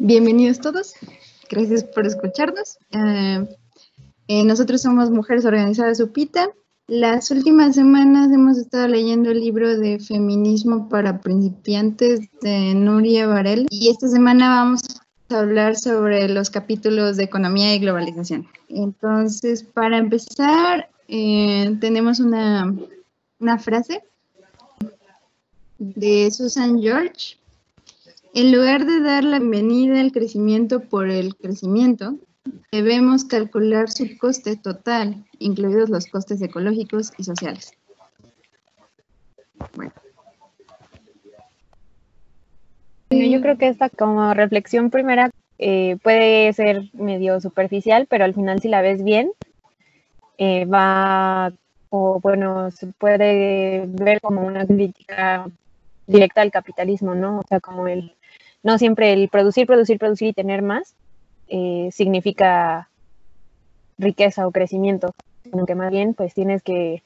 Bienvenidos todos. Gracias por escucharnos. Eh, eh, nosotros somos Mujeres Organizadas UPITA. Las últimas semanas hemos estado leyendo el libro de Feminismo para principiantes de Nuria Varela y esta semana vamos a hablar sobre los capítulos de economía y globalización. Entonces, para empezar, eh, tenemos una, una frase de Susan George. En lugar de dar la bienvenida al crecimiento por el crecimiento, debemos calcular su coste total, incluidos los costes ecológicos y sociales. Bueno. Yo creo que esta como reflexión primera eh, puede ser medio superficial, pero al final si la ves bien, eh, va, o bueno, se puede ver como una crítica directa al capitalismo, ¿no? O sea, como el, no siempre el producir, producir, producir y tener más eh, significa riqueza o crecimiento, sino que más bien pues tienes que,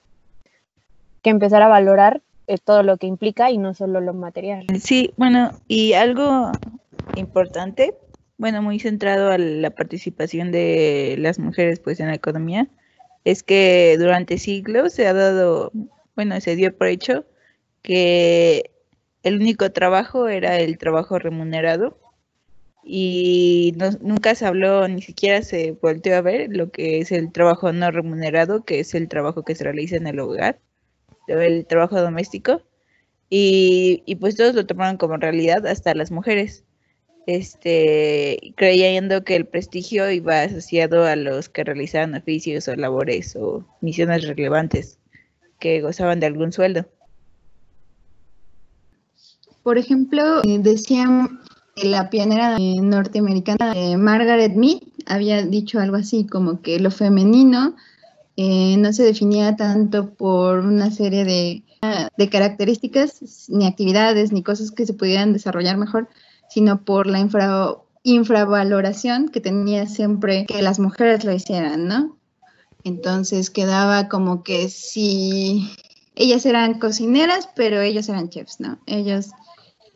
que empezar a valorar eh, todo lo que implica y no solo lo material. Sí, bueno, y algo importante, bueno, muy centrado a la participación de las mujeres pues en la economía, es que durante siglos se ha dado, bueno, se dio por hecho que el único trabajo era el trabajo remunerado y nunca se habló, ni siquiera se volteó a ver lo que es el trabajo no remunerado, que es el trabajo que se realiza en el hogar, el trabajo doméstico, y, y pues todos lo tomaron como realidad, hasta las mujeres, este, creyendo que el prestigio iba asociado a los que realizaban oficios o labores o misiones relevantes, que gozaban de algún sueldo. Por ejemplo, eh, decían la pionera norteamericana eh, Margaret Mead había dicho algo así, como que lo femenino eh, no se definía tanto por una serie de, de, características, ni actividades, ni cosas que se pudieran desarrollar mejor, sino por la infravaloración que tenía siempre que las mujeres lo hicieran, ¿no? Entonces quedaba como que si ellas eran cocineras, pero ellos eran chefs, ¿no? Ellos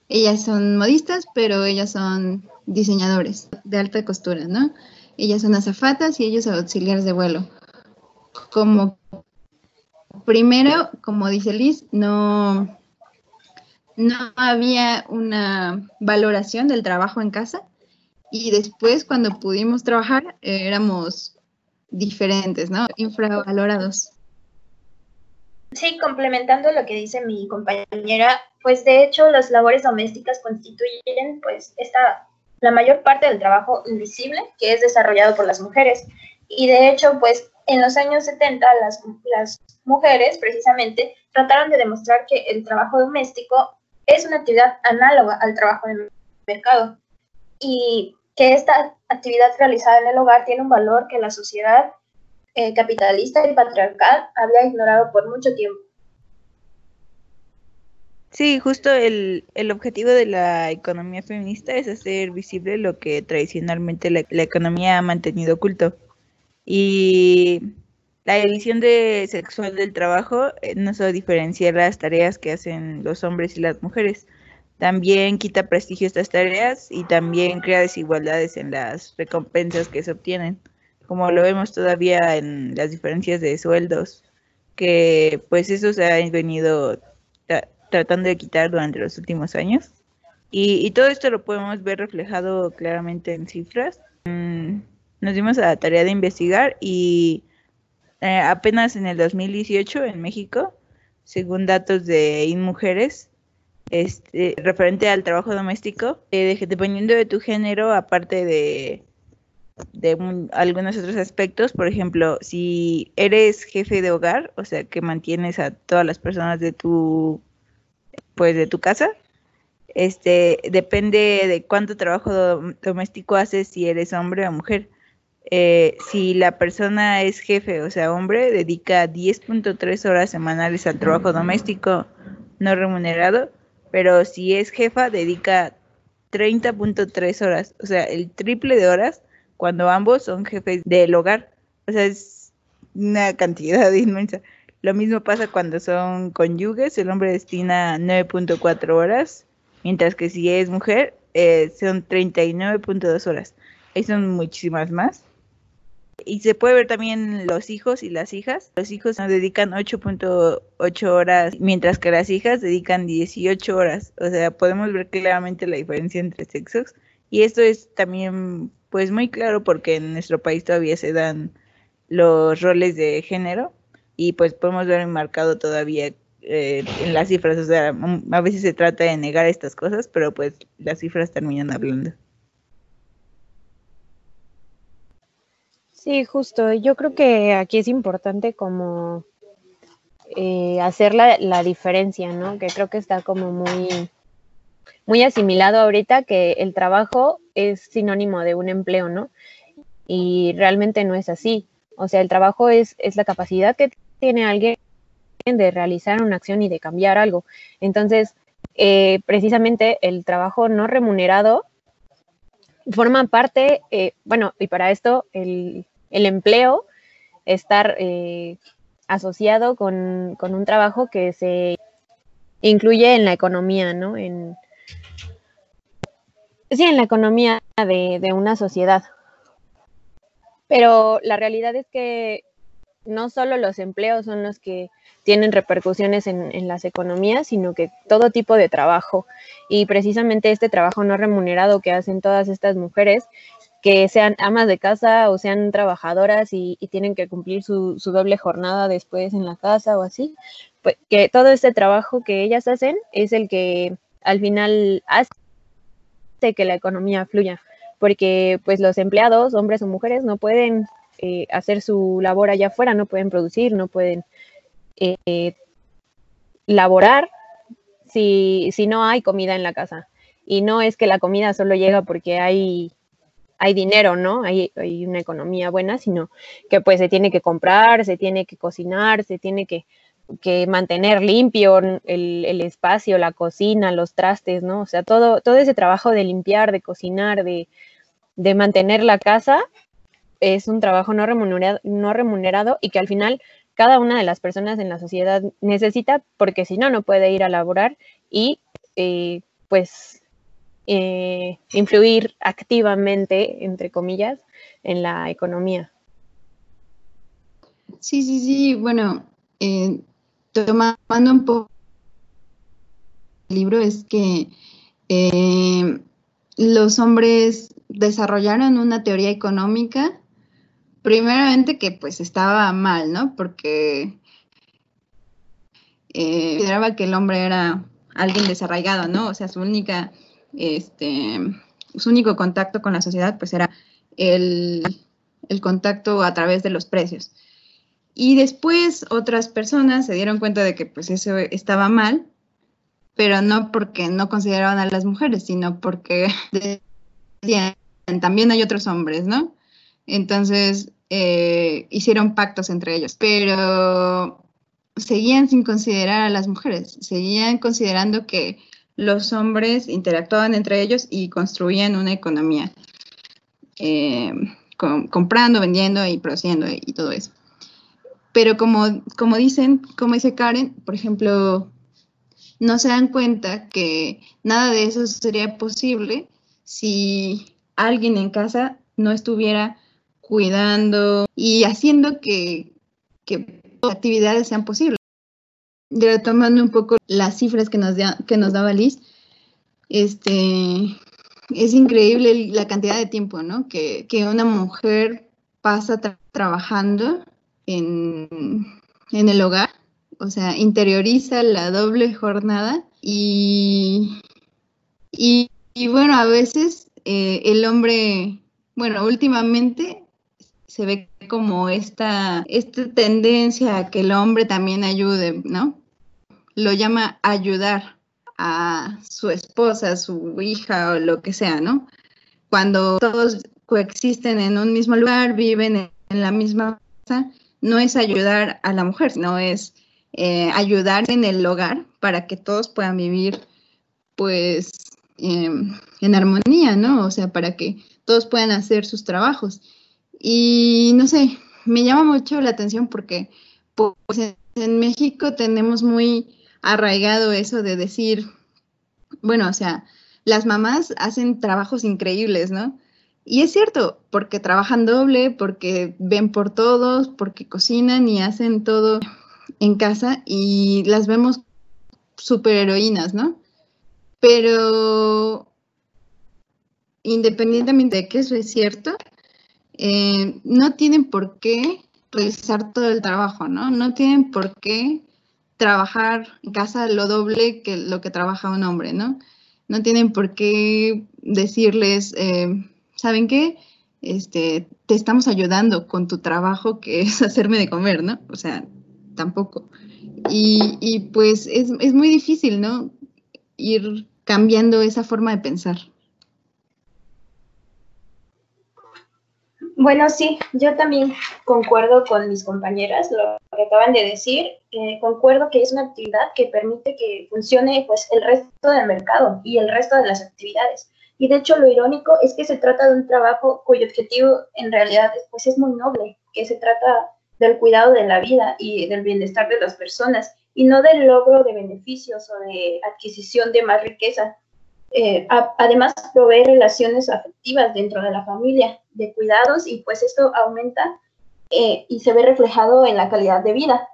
ellas son modistas, pero ellas son diseñadores de alta costura, ¿no? Ellas son azafatas y ellos auxiliares de vuelo. Como primero, como dice Liz, no, no había una valoración del trabajo en casa y después cuando pudimos trabajar éramos diferentes, ¿no? Infravalorados. Sí, complementando lo que dice mi compañera, pues de hecho las labores domésticas constituyen pues esta la mayor parte del trabajo invisible que es desarrollado por las mujeres. Y de hecho, pues en los años 70 las, las mujeres precisamente trataron de demostrar que el trabajo doméstico es una actividad análoga al trabajo el mercado y que esta actividad realizada en el hogar tiene un valor que la sociedad eh, capitalista y patriarcal había ignorado por mucho tiempo. Sí, justo el, el, objetivo de la economía feminista es hacer visible lo que tradicionalmente la, economía ha mantenido oculto. Y la división de sexual del trabajo eh, no solo diferencia las tareas que hacen los hombres y las mujeres, también quita prestigio a estas tareas y también crea desigualdades en las recompensas que se obtienen, como lo vemos todavía en las diferencias de sueldos, que pues eso se ha venido tratando de quitar durante los últimos años. Y, todo esto lo podemos ver reflejado claramente en cifras. Mm, nos dimos a la tarea de investigar y eh, apenas en el 2018 en México, según datos de InMujeres, este, referente al trabajo doméstico, eh, dependiendo de tu género, aparte de, de algunos otros aspectos, por ejemplo, si eres jefe de hogar, o sea, que mantienes a todas las personas de tu pues de tu casa. Este, depende de cuánto trabajo doméstico haces si eres hombre o mujer. Eh, si la persona es jefe, o sea, hombre, dedica 10.3 horas semanales al trabajo doméstico no remunerado, pero si es jefa, dedica 30.3 horas, o sea, el triple de horas cuando ambos son jefes del hogar. O sea, es una cantidad inmensa. Lo mismo pasa cuando son conyugues, el hombre destina 9.4 horas, mientras que si es mujer, eh, son 39.2 horas. Ahí son muchísimas más. Y se puede ver también los hijos y las hijas. Los hijos nos dedican 8.8 horas, mientras que las hijas dedican 18 horas. O sea, podemos ver claramente la diferencia entre sexos. Y esto es también, pues, muy claro porque en nuestro país todavía se dan los roles de género y pues podemos ver enmarcado todavía eh, en las cifras. O sea, a veces se trata de negar estas cosas, pero pues las cifras terminan hablando. Sí, justo. Yo creo que aquí es importante como eh, hacer la, la, diferencia, ¿no? Que creo que está como muy, muy asimilado ahorita que el trabajo es sinónimo de un empleo, ¿no? Y realmente no es así. O sea, el trabajo es, es la capacidad que tiene alguien de realizar una acción y de cambiar algo. Entonces, eh, precisamente el trabajo no remunerado forma parte, eh, bueno, y para esto el, el empleo, estar eh, asociado con, un trabajo que se incluye en la economía, ¿no? En, sí, en la economía de, una sociedad. Pero la realidad es que no solo los empleos son los que tienen repercusiones en, en, las economías, sino que todo tipo de trabajo. Y precisamente este trabajo no remunerado que hacen todas estas mujeres que sean amas de casa o sean trabajadoras y, tienen que cumplir su, doble jornada después en la casa o así, pues que todo ese trabajo que ellas hacen es el que al final hace que la economía fluya, porque pues los empleados, hombres o mujeres, no pueden eh, hacer su labor allá afuera, no pueden producir, no pueden eh, laborar si, si no hay comida en la casa. Y no es que la comida solo llega porque hay hay dinero, ¿no? Hay, una economía buena, sino que pues se tiene que comprar, se tiene que cocinar, se tiene que, mantener limpio el, espacio, la cocina, los trastes, ¿no? O sea, todo, todo ese trabajo de limpiar, de cocinar, de, mantener la casa, es un trabajo no remunerado, no remunerado y que al final cada una de las personas en la sociedad necesita porque si no, no puede ir a laborar y eh, pues eh, influir activamente, entre comillas, en la economía. Sí, sí, sí, bueno, eh, tomando un poco el libro es que eh, los hombres desarrollaron una teoría económica, primeramente que pues estaba mal, ¿no? Porque consideraba que el hombre era alguien desarraigado, ¿no? O sea, su única este, su único contacto con la sociedad pues era el, contacto a través de los precios. Y después otras personas se dieron cuenta de que pues eso estaba mal, pero no porque no consideraban a las mujeres, sino porque también hay otros hombres, ¿no? Entonces eh, hicieron pactos entre ellos, pero seguían sin considerar a las mujeres, seguían considerando que los hombres interactuaban entre ellos y construían una economía, eh, comprando, vendiendo y produciendo y, todo eso. Pero como, como dicen, como dice Karen, por ejemplo, no se dan cuenta que nada de eso sería posible si alguien en casa no estuviera cuidando y haciendo que, que actividades sean posibles retomando un poco las cifras que nos, que nos daba Liz, este, es increíble la cantidad de tiempo ¿no? que, una mujer pasa trabajando en, el hogar, o sea, interioriza la doble jornada y, y, bueno, a veces eh, el hombre, bueno, últimamente se ve como esta, esta tendencia a que el hombre también ayude, ¿no? Lo llama ayudar a su esposa, su hija o lo que sea, ¿no? Cuando todos coexisten en un mismo lugar, viven en, la misma casa, no es ayudar a la mujer, sino es eh, ayudar en el hogar para que todos puedan vivir, pues, em, en armonía, ¿no? O sea, para que todos puedan hacer sus trabajos. Y no sé, me llama mucho la atención porque pues, en México tenemos muy arraigado eso de decir, bueno, o sea, las mamás hacen trabajos increíbles, ¿no? Y es cierto, porque trabajan doble, porque ven por todos, porque cocinan y hacen todo en casa y las vemos superheroínas, ¿no? Pero independientemente de que eso es cierto, eh, no tienen por qué realizar todo el trabajo, ¿no? No tienen por qué trabajar en casa lo doble que lo que trabaja un hombre, ¿no? No tienen por qué decirles, eh, ¿saben qué? Este, te estamos ayudando con tu trabajo que es hacerme de comer, ¿no? O sea, tampoco. Y, pues es, es muy difícil, ¿no? Ir cambiando esa forma de pensar. Bueno, sí, yo también concuerdo con mis compañeras, lo que acaban de decir. Concuerdo que es una actividad que permite que funcione pues, el resto del mercado y el resto de las actividades. Y de hecho lo irónico es que se trata de un trabajo cuyo objetivo en realidad pues, es muy noble, que se trata del cuidado de la vida y del bienestar de las personas y no del logro de beneficios o de adquisición de más riqueza. Eh, además, provee relaciones afectivas dentro de la familia, de cuidados, y pues esto aumenta eh, y se ve reflejado en la calidad de vida.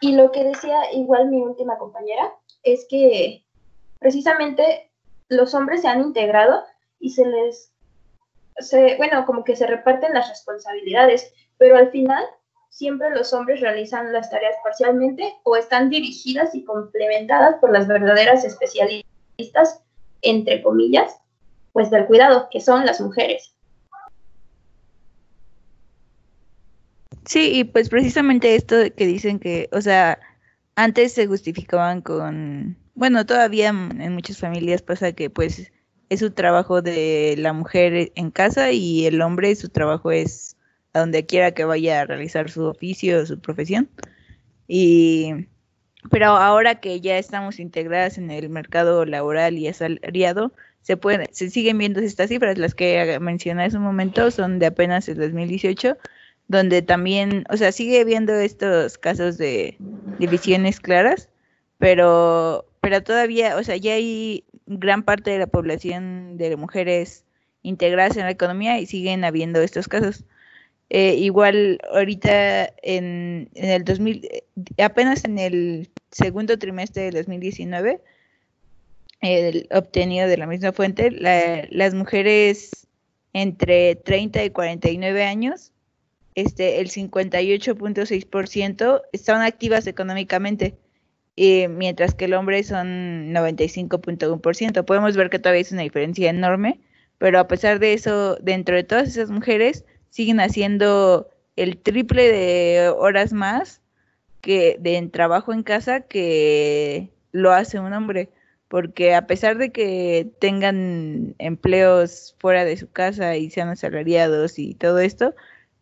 Y lo que decía igual mi última compañera es que precisamente los hombres se han integrado y se les, bueno, como que se reparten las responsabilidades, pero al final siempre los hombres realizan las tareas parcialmente o están dirigidas y complementadas por las verdaderas especialistas, entre comillas, pues del cuidado, que son las mujeres. Sí, y pues precisamente esto que dicen que, o sea, antes se justificaban con, bueno, todavía en muchas familias pasa que pues es su trabajo de la mujer en casa y el hombre su trabajo es a donde quiera que vaya a realizar su oficio, su profesión. Y pero ahora que ya estamos integradas en el mercado laboral y asalariado, se pueden, se siguen viendo estas cifras, las que mencioné hace un momento son de apenas el 2018, donde también, o sea, sigue viendo estos casos de divisiones claras, pero, pero todavía, o sea, ya hay gran parte de la población de mujeres integradas en la economía y siguen habiendo estos casos. Eh, igual ahorita en, en, el 2000, apenas en el segundo trimestre del 2019, el obtenido de la misma fuente, las mujeres entre 30 y 49 años, este, el 58.6% están activas económicamente, eh, mientras que el hombre son 95.1%. Podemos ver que todavía es una diferencia enorme, pero a pesar de eso, dentro de todas esas mujeres, siguen haciendo el triple de horas más que de trabajo en casa que lo hace un hombre porque a pesar de que tengan empleos fuera de su casa y sean asalariados y todo esto,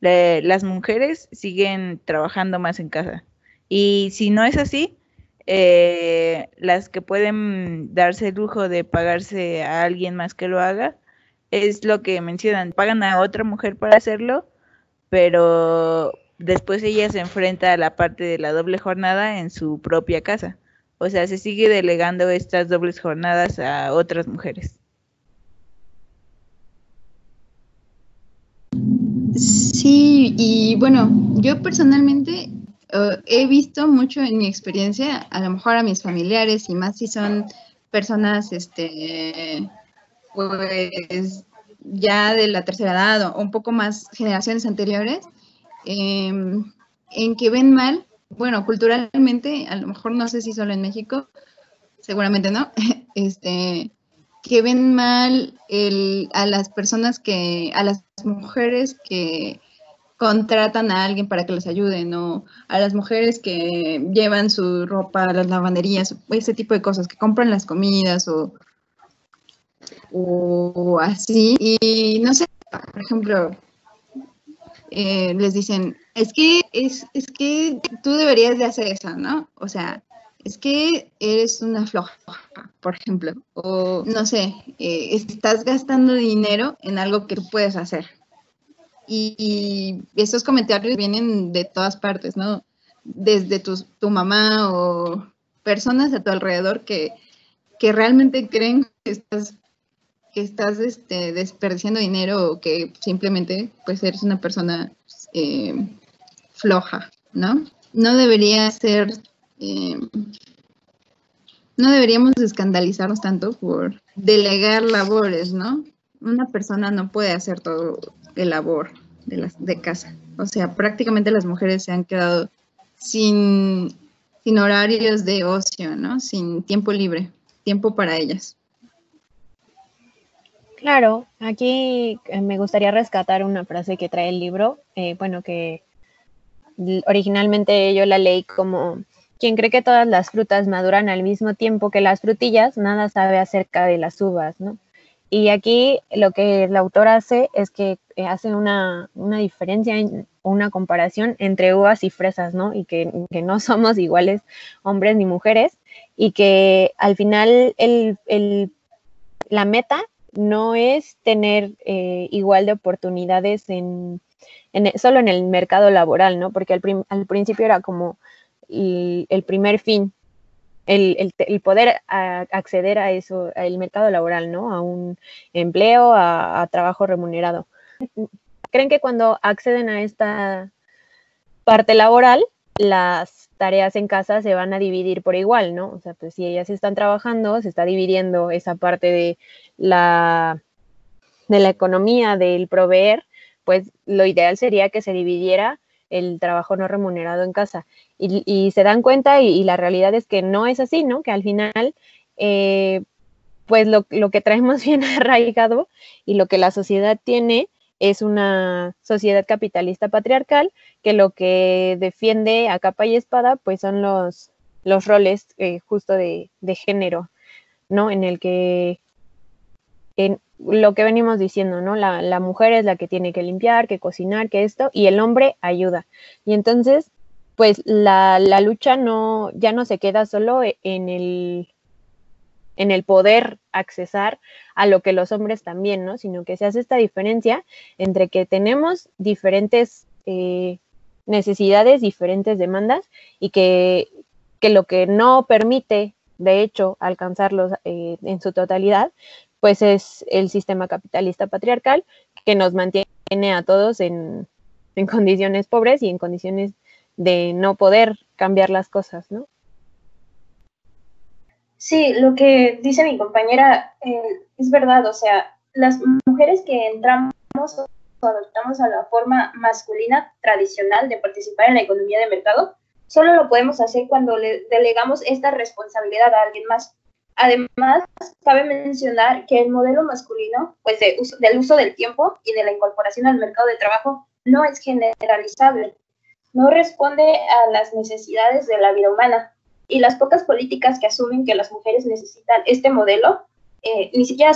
las mujeres siguen trabajando más en casa. Y si no es así, eh, las que pueden darse el lujo de pagarse a alguien más que lo haga, es lo que mencionan, pagan a otra mujer para hacerlo, pero después ella se enfrenta a la parte de la doble jornada en su propia casa. O sea, se sigue delegando estas dobles jornadas a otras mujeres. Sí, y bueno, yo personalmente eh, he visto mucho en mi experiencia, a lo mejor a mis familiares y más si son personas, este, pues ya de la tercera edad o un poco más generaciones anteriores, em, en que ven mal, bueno, culturalmente, a lo mejor no sé si solo en México, seguramente no, este, que ven mal el, a las personas que, a las mujeres que contratan a alguien para que les ayuden o a las mujeres que llevan su ropa a las lavanderías, ese tipo de cosas, que compran las comidas o o así. Y no sé, por ejemplo, eh, les dicen, es que, es, es que tú deberías de hacer eso, ¿no? O sea, es que eres una floja, por ejemplo, o no sé, eh, estás gastando dinero en algo que tú puedes hacer. Y, esos comentarios vienen de todas partes, ¿no? Desde tu, tu mamá o personas a tu alrededor que que realmente creen que estás que estás este, desperdiciando dinero o que simplemente pues eres una persona eh, floja, ¿no? No debería ser, eh, no deberíamos escandalizarnos tanto por delegar labores, ¿no? Una persona no puede hacer todo el labor de, las, de casa. O sea, prácticamente las mujeres se han quedado sin, sin horarios de ocio, ¿no? Sin tiempo libre, tiempo para ellas. Claro, aquí eh, me gustaría rescatar una frase que trae el libro, eh, bueno, que originalmente yo la leí como, quien cree que todas las frutas maduran al mismo tiempo que las frutillas, nada sabe acerca de las uvas, ¿no? Y aquí lo que el autor hace es que eh, hace una, una diferencia, una comparación entre uvas y fresas, ¿no? Y que, no somos iguales hombres ni mujeres y que al final el, el, la meta no es tener eh, igual de oportunidades en, en, solo en el mercado laboral, ¿no? Porque al, principio era como el primer fin, el, poder acceder a eso, al mercado laboral, ¿no? A un empleo, a, a, trabajo remunerado. ¿Creen que cuando acceden a esta parte laboral, las tareas en casa se van a dividir por igual, ¿no? O sea, pues si ellas están trabajando, se está dividiendo esa parte de la, de la economía, del proveer, pues lo ideal sería que se dividiera el trabajo no remunerado en casa. Y, se dan cuenta y, la realidad es que no es así, ¿no? Que al final, eh, pues lo, lo, que traemos bien arraigado y lo que la sociedad tiene es una sociedad capitalista patriarcal que lo que defiende a capa y espada pues son los, los roles eh, justo de, género, ¿no? En el que en lo que venimos diciendo, ¿no? La, mujer es la que tiene que limpiar, que cocinar, que esto, y el hombre ayuda. Y entonces, pues la, la lucha no, ya no se queda solo en el, en el poder accesar a lo que los hombres también, ¿no? Sino que se hace esta diferencia entre que tenemos diferentes eh, necesidades, diferentes demandas y que, lo que no permite, de hecho, alcanzarlos eh, en su totalidad, pues es el sistema capitalista patriarcal que nos mantiene a todos en, en condiciones pobres y en condiciones de no poder cambiar las cosas, ¿no? Sí, lo que dice mi compañera eh, es verdad, o sea, las mujeres que entramos o adoptamos a la forma masculina tradicional de participar en la economía de mercado, solo lo podemos hacer cuando le delegamos esta responsabilidad a alguien más. Además, cabe mencionar que el modelo masculino, pues de uso, del uso del tiempo y de la incorporación al mercado de trabajo, no es generalizable. No responde a las necesidades de la vida humana y las pocas políticas que asumen que las mujeres necesitan este modelo eh, ni siquiera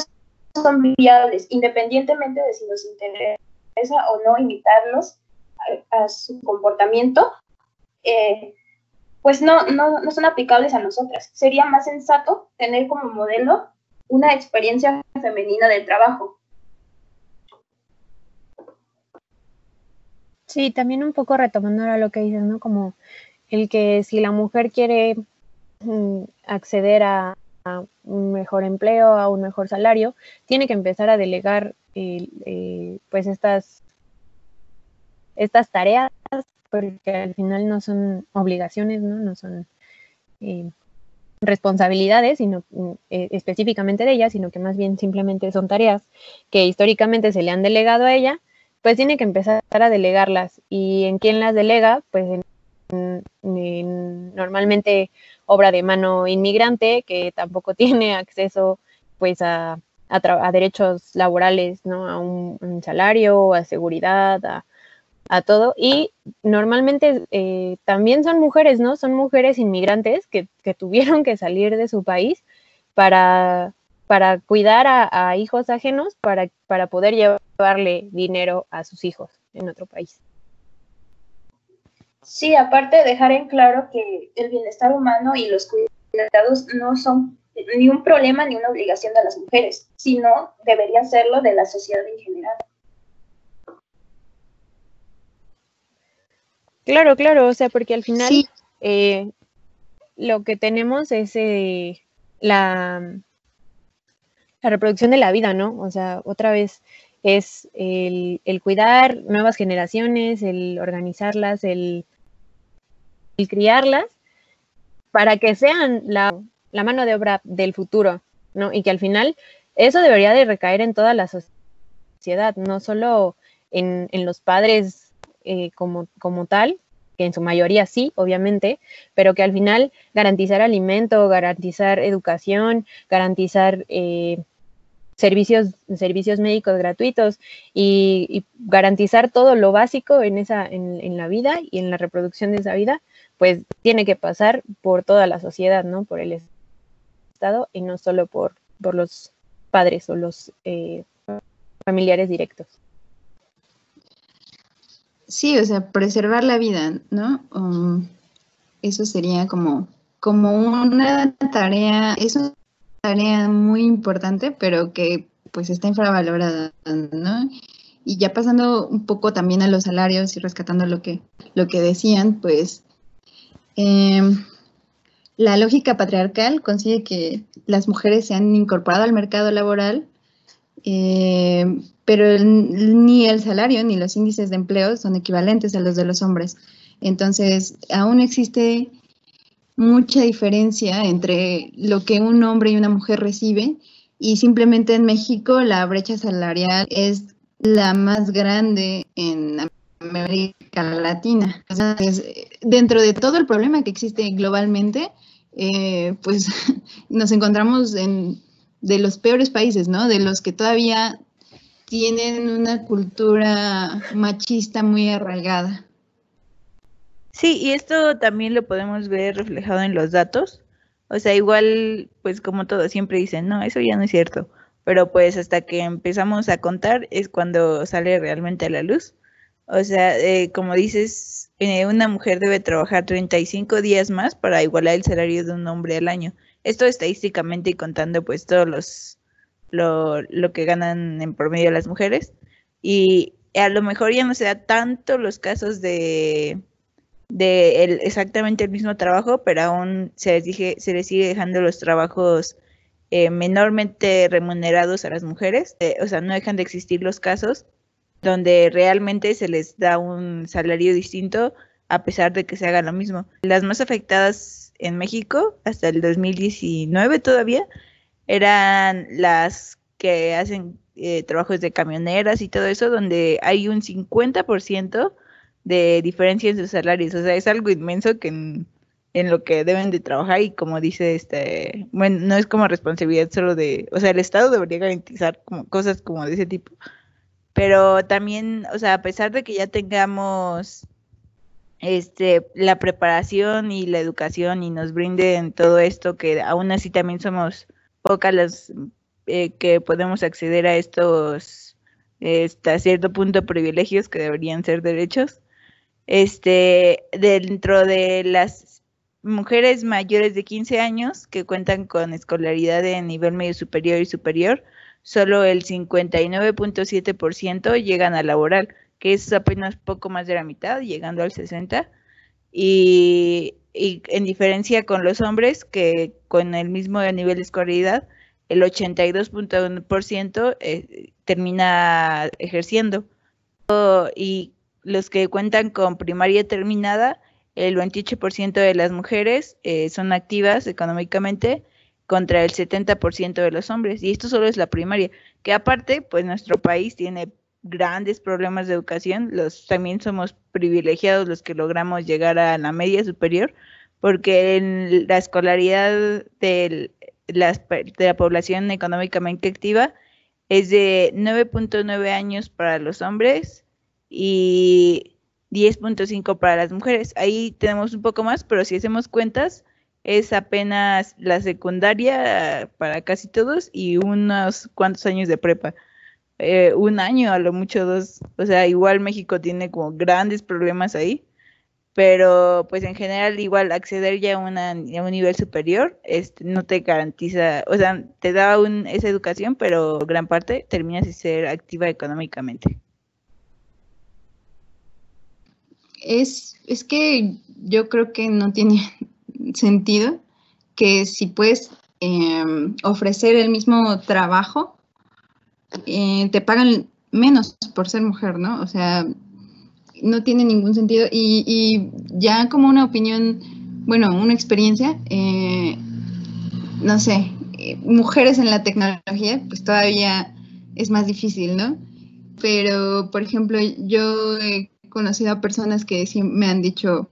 son viables, independientemente de si nos interesa o no imitarlos a, su comportamiento, eh, pues no, no, no son aplicables a nosotras. Sería más sensato tener como modelo una experiencia femenina del trabajo. Sí, también un poco retomando ahora lo que dices, ¿no? Como el que si la mujer quiere mm, acceder a, un mejor empleo, a un mejor salario, tiene que empezar a delegar eh, pues estas, estas tareas, porque al final no son obligaciones, no, no son eh, responsabilidades, sino mm, eh, específicamente de ella, sino que más bien simplemente son tareas que históricamente se le han delegado a ella, pues tiene que empezar a delegarlas. ¿Y en quién las delega? Pues en normalmente obra de mano inmigrante que tampoco tiene acceso pues a, derechos laborales, ¿no? A un, salario, a seguridad, a, a, todo. Y normalmente eh, también son mujeres, ¿no? Son mujeres inmigrantes que, que tuvieron que salir de su país para, para cuidar a, hijos ajenos, para, para poder llevarle dinero a sus hijos en otro país. Sí, aparte de dejar en claro que el bienestar humano y los cuidados no son ni un problema ni una obligación de las mujeres, sino debería serlo de la sociedad en general. Claro, claro, o sea, porque al final eh, lo que tenemos es eh, la, la reproducción de la vida, ¿no? O sea, otra vez es el, cuidar nuevas generaciones, el organizarlas, el, criarlas para que sean la, mano de obra del futuro, ¿no? Y que al final eso debería de recaer en toda la sociedad, no solo en, los padres eh, como, como tal, que en su mayoría sí, obviamente, pero que al final garantizar alimento, garantizar educación, garantizar eh, servicios, servicios médicos gratuitos y, garantizar todo lo básico en, esa, en, la vida y en la reproducción de esa vida, pues tiene que pasar por toda la sociedad, ¿no? Por el Estado y no solo por, por los padres o los eh, familiares directos. Sí, o sea, preservar la vida, ¿no? Um, eso sería como, como una tarea, tarea muy importante, pero que pues está infravalorada, ¿no? Y ya pasando un poco también a los salarios y rescatando lo que, lo que decían, pues em, la lógica patriarcal consigue que las mujeres se han incorporado al mercado laboral, eh, pero ni el salario ni los índices de empleo son equivalentes a los de los hombres. Entonces, aún existe mucha diferencia entre lo que un hombre y una mujer recibe y simplemente en México la brecha salarial es la más grande en América Latina. Dentro de todo el problema que existe globalmente, eh, pues nos encontramos en de los peores países, ¿no? De los que todavía tienen una cultura machista muy arraigada. Sí, y esto también lo podemos ver reflejado en los datos. O sea, igual, pues como todos siempre dicen, no, eso ya no es cierto. Pero pues hasta que empezamos a contar es cuando sale realmente a la luz. O sea, eh, como dices, eh, una mujer debe trabajar 35 días más para igualar el salario de un hombre al año. Esto estadísticamente y contando pues todos los lo, lo que ganan en promedio las mujeres. Y a lo mejor ya no se da tanto los casos de, de exactamente el mismo trabajo, pero aún se les, dije, se les sigue dejando los trabajos eh, menormente remunerados a las mujeres. Eh, o sea, no dejan de existir los casos donde realmente se les da un salario distinto a pesar de que se haga lo mismo. Las más afectadas en México hasta el 2019 todavía eran las que hacen eh, trabajos de camioneras y todo eso, donde hay un 50% de diferencia en sus salarios. O sea, es algo inmenso que en, lo que deben de trabajar y como dice este, bueno, no es como responsabilidad solo de, o sea, el Estado debería garantizar como cosas como de ese tipo. Pero también, o sea, a pesar de que ya tengamos este, la preparación y la educación y nos brinden todo esto, que aún así también somos pocas las eh, que podemos acceder a estos hasta cierto punto privilegios que deberían ser derechos. Este, dentro de las mujeres mayores de 15 años que cuentan con escolaridad de nivel medio superior y superior, solo el 59.7% llegan a laboral que es apenas poco más de la mitad, llegando al 60%, y, en diferencia con los hombres, que con el mismo nivel de escolaridad, el 82.1% eh, termina ejerciendo. Y los que cuentan con primaria terminada, el 28% de las mujeres eh, son activas económicamente contra el 70% de los hombres. Y esto solo es la primaria, que aparte, pues nuestro país tiene grandes problemas de educación, los también somos privilegiados los que logramos llegar a la media superior, porque en la escolaridad de, de la población económicamente activa es de 9.9 años para los hombres y 10.5 para las mujeres. Ahí tenemos un poco más, pero si hacemos cuentas, es apenas la secundaria para casi todos y unos cuantos años de prepa. Eh, un año, a lo mucho dos. O sea, igual México tiene como grandes problemas ahí, pero pues en general igual acceder ya a, una, un nivel superior este, no te garantiza, o sea, te da un, esa educación, pero gran parte terminas de ser activa económicamente. Es, es que yo creo que no tiene sentido que si puedes em, ofrecer el mismo trabajo, eh, te pagan menos por ser mujer, ¿no? O sea, no tiene ningún sentido. Y, ya como una opinión, bueno, una experiencia, eh, no sé, eh, mujeres en la tecnología, pues todavía es más difícil, ¿no? Pero, por ejemplo, yo conocido a personas que sí me han dicho,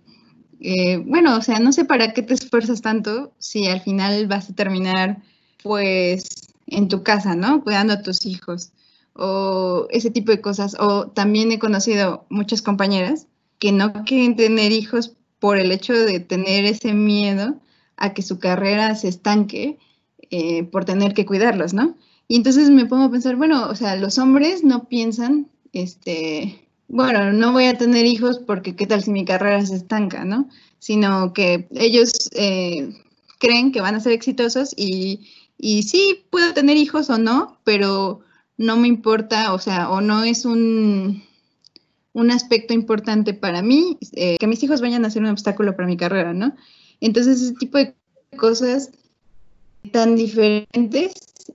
eh, bueno, o sea, no sé para qué te esfuerzas tanto si al final vas a terminar, pues, en tu casa, ¿no? Cuidando a tus hijos o ese tipo de cosas. O también he conocido muchas compañeras que no quieren tener hijos por el hecho de tener ese miedo a que su carrera se estanque eh, por tener que cuidarlos, ¿no? Y entonces me pongo a pensar, bueno, o sea, los hombres no piensan, este, bueno, no voy a tener hijos porque qué tal si mi carrera se estanca, ¿no? Sino que ellos eh, creen que van a ser exitosos y, y sí, puedo tener hijos o no, pero no me importa, o sea, o no es un, un aspecto importante para mí eh, que mis hijos vayan a ser un obstáculo para mi carrera, ¿no? Entonces, ese tipo de cosas tan diferentes,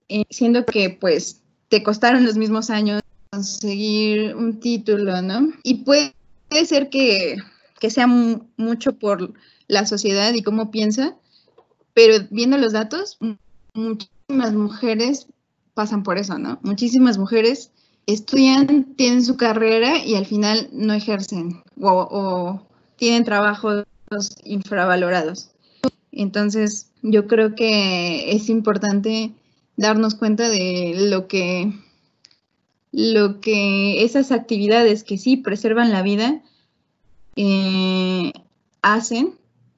eh, siendo que pues te costaron los mismos años conseguir un título, ¿no? Y puede, ser que, sea mucho por la sociedad y cómo piensa, pero viendo los datos, muchísimas mujeres pasan por eso, ¿no? Muchísimas mujeres estudian, tienen su carrera y al final no ejercen o, tienen trabajos infravalorados. Entonces, yo creo que es importante darnos cuenta de lo que, lo que esas actividades que sí preservan la vida eh, hacen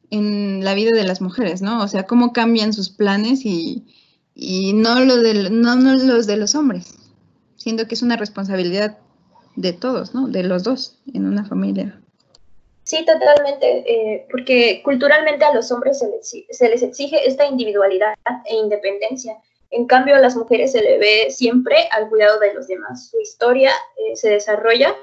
en la vida de las mujeres, ¿no? O sea, cómo cambian sus planes y, no, los de los hombres, siendo que es una responsabilidad de todos, ¿no? De los dos en una familia. Sí, totalmente, eh, porque culturalmente a los hombres se les, exige esta individualidad e independencia. En cambio, a las mujeres se le ve siempre al cuidado de los demás. Su historia eh, se desarrolla,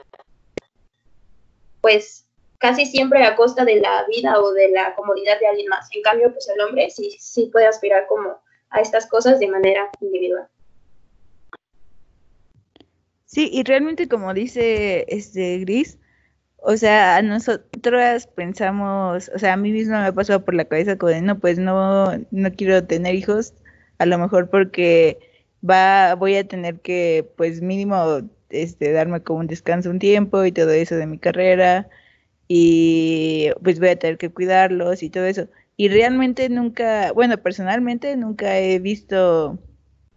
pues, casi siempre a costa de la vida o de la comodidad de alguien más. En cambio, pues el hombre sí, sí puede aspirar como a estas cosas de manera individual. Sí, y realmente como dice este Gris, o sea, nosotros pensamos, o sea, a mí misma me ha pasado por la cabeza como de, no, pues no, no quiero tener hijos, a lo mejor porque va, voy a tener que, pues mínimo, este, darme como un descanso un tiempo y todo eso de mi carrera, y pues voy a tener que cuidarlos y todo eso. Y realmente nunca, bueno, personalmente nunca he visto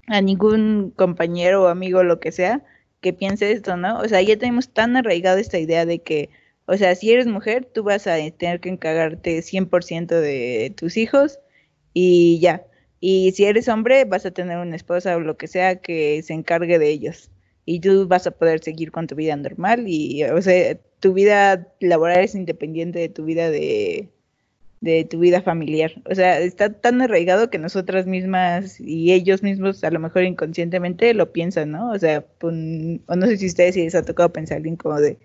a ningún compañero o amigo, lo que sea, que piense esto, ¿no? O sea, ya tenemos tan arraigado esta idea de que, o sea, si eres mujer, tú vas a tener que encargarte 100% de tus hijos y ya. Y si eres hombre, vas a tener una esposa o lo que sea que se encargue de ellos. Y tú vas a poder seguir con tu vida normal y, o sea, tu vida laboral es independiente de tu vida de, de tu vida familiar. O sea, está tan arraigado que nosotras mismas y ellos mismos a lo mejor inconscientemente lo piensan, ¿no? O sea, o no sé si ustedes si les ha tocado pensar alguien como de,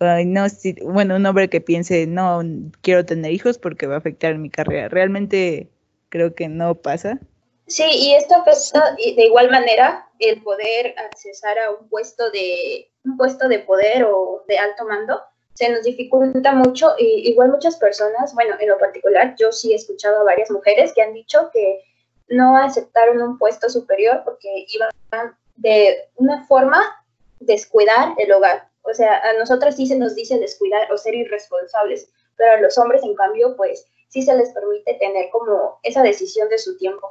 Ay, no, bueno, un hombre que piense, no, quiero tener hijos porque va a afectar mi carrera. Realmente creo que no pasa. Sí, y esto afecta de igual manera el poder accesar a un puesto de un puesto de poder o de alto mando se nos dificulta mucho y igual muchas personas, bueno, en lo particular yo sí he escuchado a varias mujeres que han dicho que no aceptaron un puesto superior porque iban de una forma descuidar el hogar. O sea, a nosotras sí se nos dice descuidar o ser irresponsables, pero a los hombres en cambio pues sí se les permite tener como esa decisión de su tiempo.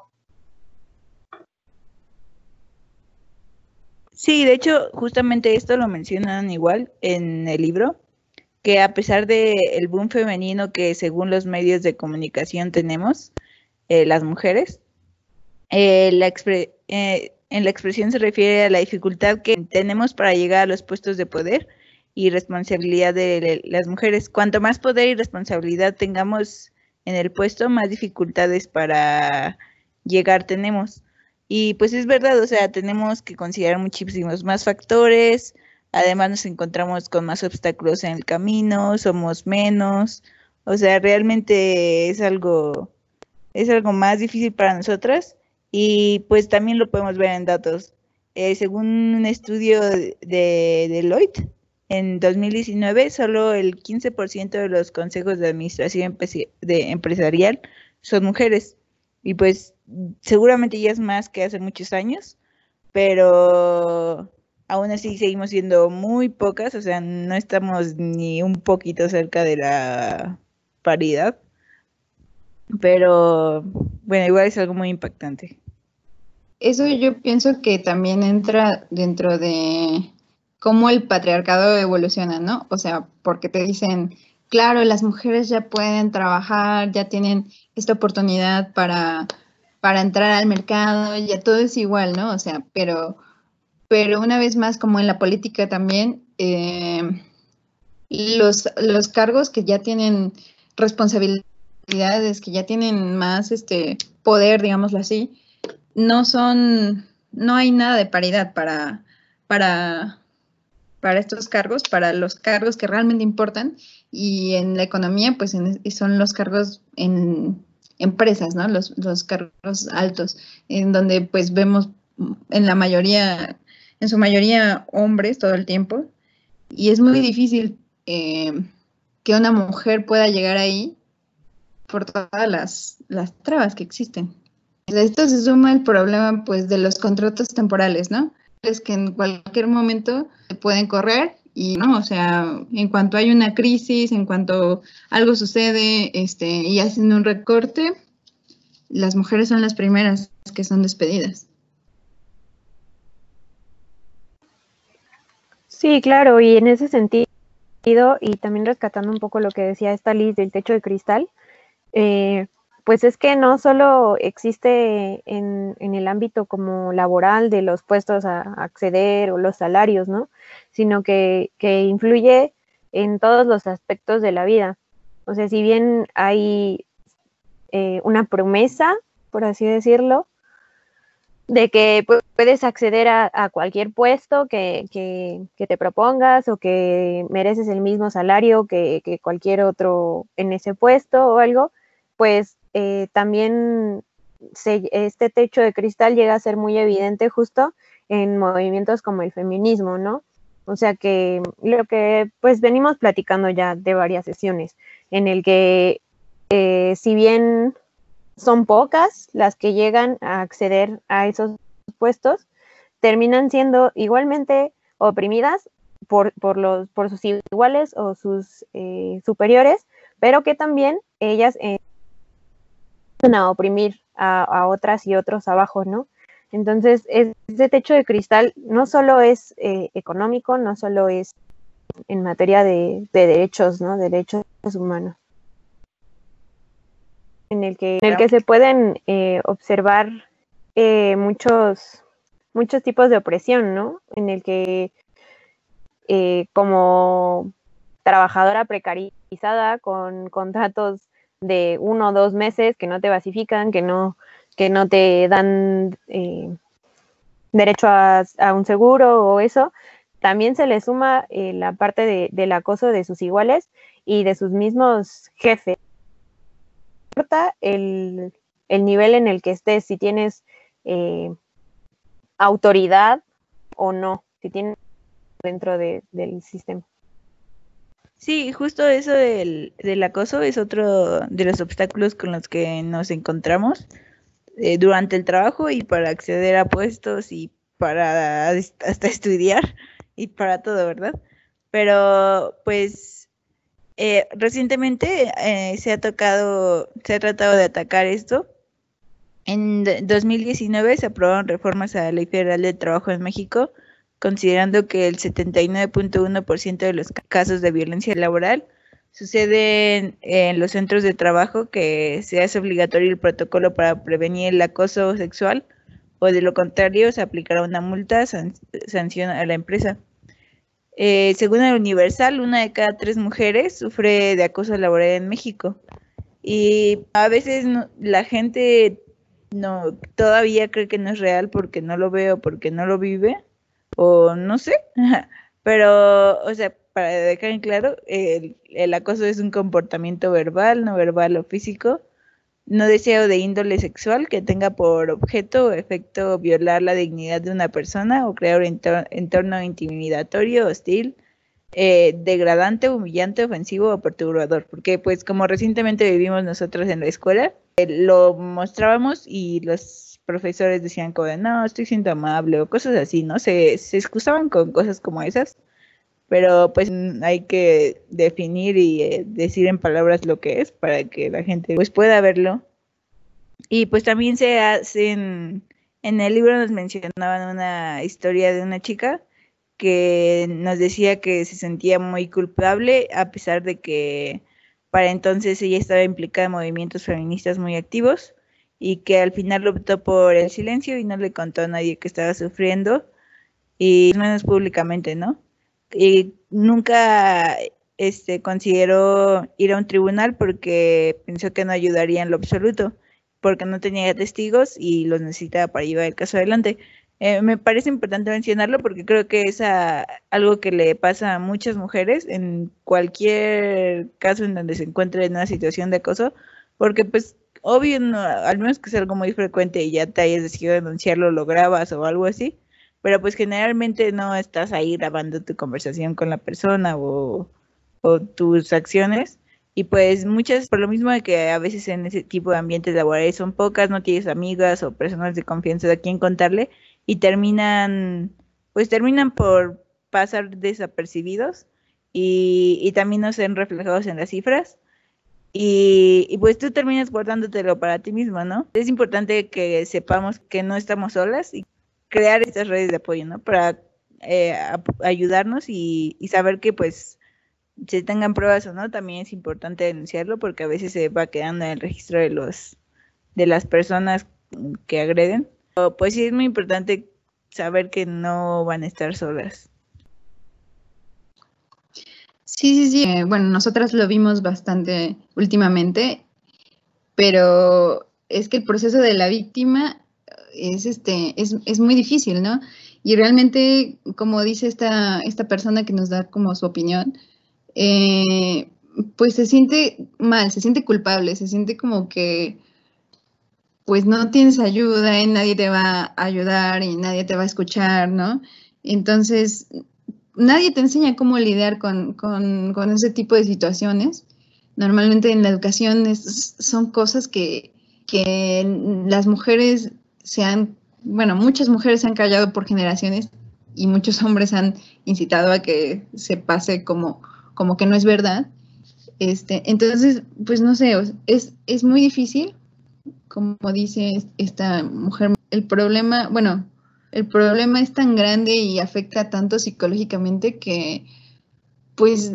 Sí, de hecho, justamente esto lo mencionan igual en el libro, que a pesar del el boom femenino que según los medios de comunicación tenemos, eh, las mujeres, eh, la eh, en la expresión se refiere a la dificultad que tenemos para llegar a los puestos de poder y responsabilidad de las mujeres. Cuanto más poder y responsabilidad tengamos en el puesto, más dificultades para llegar tenemos. Y pues es verdad, o sea, tenemos que considerar muchísimos más factores, Además nos encontramos con más obstáculos en el camino, somos menos. O sea, realmente es algo es algo más difícil para nosotras y pues también lo podemos ver en datos. Eh, según un estudio de, Deloitte, en 2019 solo el 15% de los consejos de administración de empresarial son mujeres. Y pues seguramente ya es más que hace muchos años, pero aún así seguimos siendo muy pocas, o sea, no estamos ni un poquito cerca de la paridad. Pero bueno, igual es algo muy impactante. Eso yo pienso que también entra dentro de cómo el patriarcado evoluciona, ¿no? O sea, porque te dicen, claro, las mujeres ya pueden trabajar, ya tienen esta oportunidad para, para entrar al mercado, ya todo es igual, ¿no? O sea, pero, pero una vez más, como en la política también, eh, los, los cargos que ya tienen responsabilidad que ya tienen más este poder, digámoslo así, no son, no hay nada de paridad para, para, para estos cargos, para los cargos que realmente importan. Y en la economía, pues son los cargos en empresas, ¿no? Los, los cargos altos, en donde pues vemos en la mayoría, en su mayoría hombres todo el tiempo. Y es muy difícil eh, que una mujer pueda llegar ahí por todas las, las trabas que existen. De esto se suma el problema pues de los contratos temporales, ¿no? Es que en cualquier momento se pueden correr y no, o sea, en cuanto hay una crisis, en cuanto algo sucede este, y hacen un recorte, las mujeres son las primeras que son despedidas. Sí, claro, y en ese sentido, y también rescatando un poco lo que decía esta Liz del techo de cristal, eh, pues es que no solo existe en, el ámbito como laboral de los puestos a, acceder o los salarios, ¿no? Sino que, influye en todos los aspectos de la vida. O sea, si bien hay eh, una promesa, por así decirlo, de que puedes acceder a, cualquier puesto que, te propongas o que mereces el mismo salario que, que, cualquier otro en ese puesto o algo, pues eh, también este techo de cristal llega a ser muy evidente justo en movimientos como el feminismo, ¿no? O sea que lo que pues venimos platicando ya de varias sesiones, en el que eh, si bien son pocas las que llegan a acceder a esos puestos, terminan siendo igualmente oprimidas por, los, por sus iguales o sus eh, superiores, pero que también ellas a oprimir a, otras y otros abajo, ¿no? Entonces, ese techo de cristal no solo es eh, económico, no solo es en materia de, derechos, ¿no? Derechos humanos. En el que, en el que se pueden eh, observar eh, muchos, muchos tipos de opresión, ¿no? En el que como trabajadora precarizada con contratos de uno o dos meses que no te basifican, que no, que no te dan eh, derecho a, un seguro o eso, también se le suma eh, la parte del acoso de sus iguales y de sus mismos jefes. Importa el, nivel en el que estés, si tienes eh, autoridad o no, si tienes dentro del sistema. Sí, justo eso del, acoso es otro de los obstáculos con los que nos encontramos eh, durante el trabajo y para acceder a puestos y para hasta estudiar y para todo, ¿verdad? Pero pues eh, recientemente eh, se ha tocado, se ha tratado de atacar esto. En 2019 se aprobaron reformas a la Ley Federal del Trabajo en México considerando que el 79.1% de los casos de violencia laboral suceden en los centros de trabajo que se hace obligatorio el protocolo para prevenir el acoso sexual o de lo contrario se aplicará una multa sanción a la empresa. Eh, según el Universal, una de cada tres mujeres sufre de acoso laboral en México. Y a veces la gente no todavía cree que no es real porque no lo veo, porque no lo vive o no sé, pero, o sea, para dejar en claro, el, acoso es un comportamiento verbal, no verbal o físico, no deseo de índole sexual que tenga por objeto o efecto violar la dignidad de una persona o crear un entorno intimidatorio, hostil, eh, degradante, humillante, ofensivo o perturbador. Porque pues como recientemente vivimos nosotros en la escuela, eh, lo mostrábamos y los profesores decían como no, estoy siendo amable o cosas así, ¿no? Se, se excusaban con cosas como esas pero pues hay que definir y eh, decir en palabras lo que es para que la gente pues pueda verlo. Y pues también se hacen, en el libro nos mencionaban una historia de una chica que nos decía que se sentía muy culpable a pesar de que para entonces ella estaba implicada en movimientos feministas muy activos y que al final optó por el silencio y no le contó a nadie que estaba sufriendo y menos públicamente, ¿no? y nunca este, consideró ir a un tribunal porque pensó que no ayudaría en lo absoluto, porque no tenía testigos y los necesitaba para llevar el caso adelante. Eh, me parece importante mencionarlo porque creo que es algo que le pasa a muchas mujeres en cualquier caso en donde se encuentre en una situación de acoso, porque pues obvio, al menos que es algo muy frecuente y ya te hayas decidido denunciarlo, lo grabas o algo así, pero pues generalmente no estás ahí grabando tu conversación con la persona o, tus acciones. Y pues muchas, por lo mismo de que a veces en ese tipo de ambientes laborales son pocas, no tienes amigas o personas de confianza de quien contarle y terminan, pues terminan por pasar desapercibidos y, también no ser reflejados en las cifras. Y, y, pues tú terminas guardándotelo para ti mismo, ¿no? Es importante que sepamos que no estamos solas y crear estas redes de apoyo, ¿no? Para eh, ayudarnos y, saber que pues se tengan pruebas o no, también es importante denunciarlo porque a veces se va quedando en el registro de los de las personas que agreden. pues sí es muy importante saber que no van a estar solas. Sí, sí, sí. Eh, bueno, nosotras lo vimos bastante últimamente, pero es que el proceso de la víctima es, este, es, es muy difícil, ¿no? Y realmente, como dice esta, esta persona que nos da como su opinión, eh, pues se siente mal, se siente culpable, se siente como que pues no tienes ayuda y nadie te va a ayudar y nadie te va a escuchar, ¿no? Entonces, nadie te enseña cómo lidiar con, con, ese tipo de situaciones. Normalmente en la educación son cosas que, que las mujeres se han, bueno, muchas mujeres se han callado por generaciones y muchos hombres han incitado a que se pase como, como que no es verdad. Este, entonces, pues no sé, es, es muy difícil, como dice esta mujer, el problema, bueno, el problema es tan grande y afecta tanto psicológicamente que pues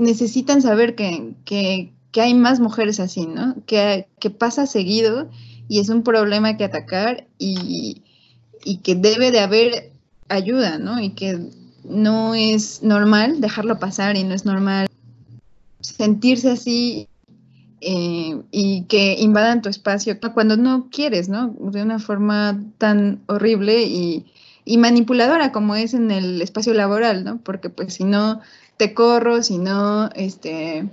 necesitan saber que, que, hay más mujeres así, ¿no? Que, que pasa seguido y es un problema que atacar y, que debe de haber ayuda, ¿no? Y que no es normal dejarlo pasar y no es normal sentirse así eh, y que invadan tu espacio cuando no quieres, ¿no? De una forma tan horrible y, y, manipuladora como es en el espacio laboral, ¿no? Porque pues si no te corro, si no, este,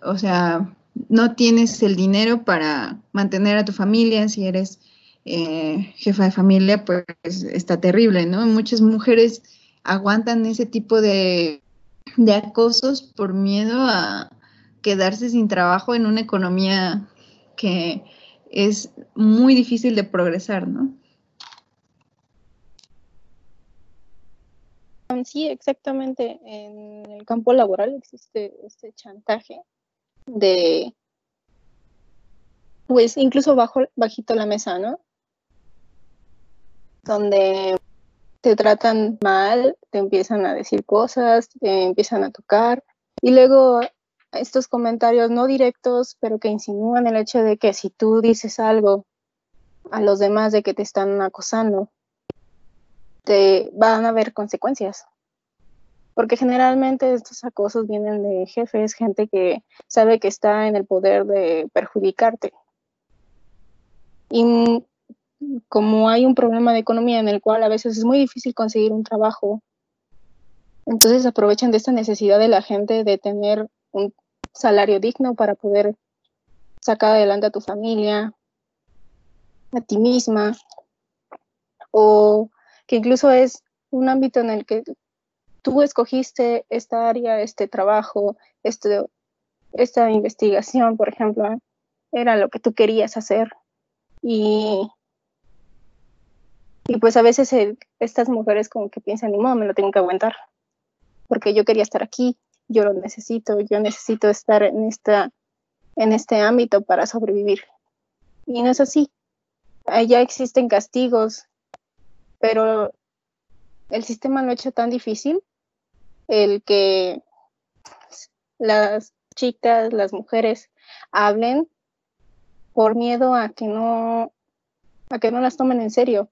o sea, no tienes el dinero para mantener a tu familia, si eres eh, jefa de familia, pues está terrible, ¿no? Muchas mujeres aguantan ese tipo de, de acosos por miedo a quedarse sin trabajo en una economía que es muy difícil de progresar, ¿no? Sí, exactamente. En el campo laboral existe este chantaje de, pues incluso bajo, bajito la mesa, ¿no? Donde te tratan mal, te empiezan a decir cosas, te empiezan a tocar y luego estos comentarios no directos, pero que insinúan el hecho de que si tú dices algo a los demás de que te están acosando, te van a haber consecuencias porque generalmente estos acosos vienen de jefes, gente que sabe que está en el poder de perjudicarte. Y como hay un problema de economía en el cual a veces es muy difícil conseguir un trabajo, entonces aprovechan de esta necesidad de la gente de tener un salario digno para poder sacar adelante a tu familia, a ti misma, o que incluso es un ámbito en el que tú escogiste esta área, este trabajo, este, esta investigación, por ejemplo, era lo que tú querías hacer. Y, y pues a veces estas mujeres como que piensan, ni modo, me lo tengo que aguantar, porque yo quería estar aquí, yo lo necesito, yo necesito estar en, esta, en este ámbito para sobrevivir. Y no es así. Ya existen castigos, pero el sistema lo ha hecho tan difícil el que las chicas, las mujeres hablen por miedo a que no a que no las tomen en serio,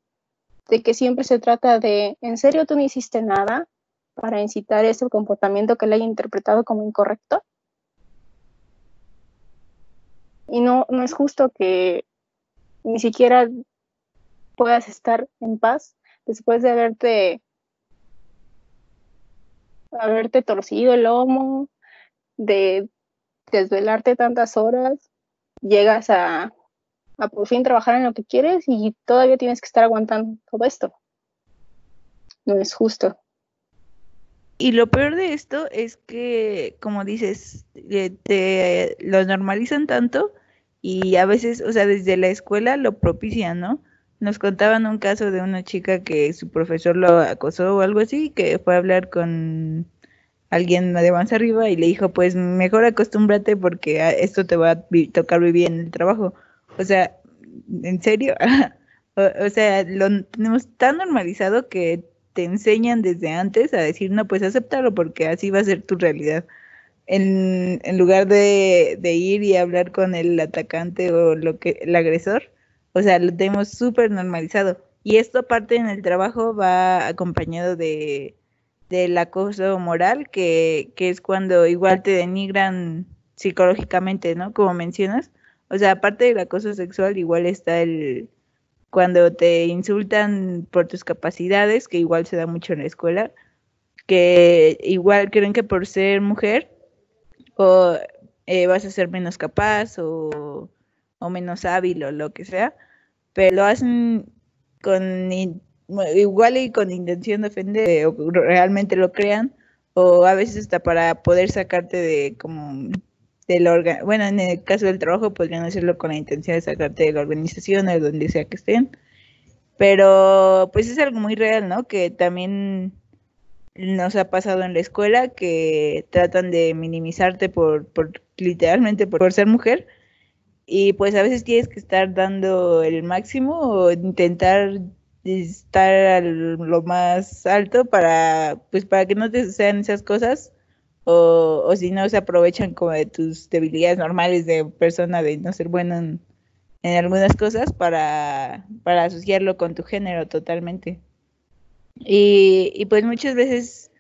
de que siempre se trata de en serio tú no hiciste nada para incitar ese comportamiento que le haya interpretado como incorrecto. Y no, no es justo que ni siquiera puedas estar en paz después de haberte haberte torcido el lomo, de desvelarte tantas horas, llegas a, a por fin trabajar en lo que quieres y todavía tienes que estar aguantando todo esto. No es justo. Y lo peor de esto es que, como dices, eh, te lo normalizan tanto y a veces, o sea, desde la escuela lo propician, ¿no? Nos contaban un caso de una chica que su profesor lo acosó o algo así, que fue a hablar con alguien de más arriba y le dijo, pues mejor acostúmbrate porque esto te va a tocar vivir en el trabajo. O sea, ¿en serio? o, sea, lo tenemos tan normalizado que te enseñan desde antes a decir, no, pues acéptalo porque así va a ser tu realidad. En, lugar de, de, ir y hablar con el atacante o lo que el agresor, o sea, lo tenemos súper normalizado. Y esto aparte en el trabajo va acompañado de del acoso moral, que, que es cuando igual te denigran psicológicamente, ¿no? Como mencionas. O sea, aparte del acoso sexual, igual está el cuando te insultan por tus capacidades, que igual se da mucho en la escuela, que igual creen que por ser mujer o eh, vas a ser menos capaz o, o menos hábil o lo que sea, pero lo hacen con igual y con intención de ofender o realmente lo crean o a veces hasta para poder sacarte de como del órgano, bueno, en el caso del trabajo podrían hacerlo con la intención de sacarte de la organización o donde sea que estén, pero pues es algo muy real, ¿no? Que también nos ha pasado en la escuela que tratan de minimizarte por, por literalmente por ser mujer. Y pues a veces tienes que estar dando el máximo o intentar estar lo más alto para pues para que no te sucedan esas cosas o, o si no se aprovechan como de tus debilidades normales de persona de no ser bueno en, algunas cosas para, para asociarlo con tu género totalmente. Y, y pues muchas veces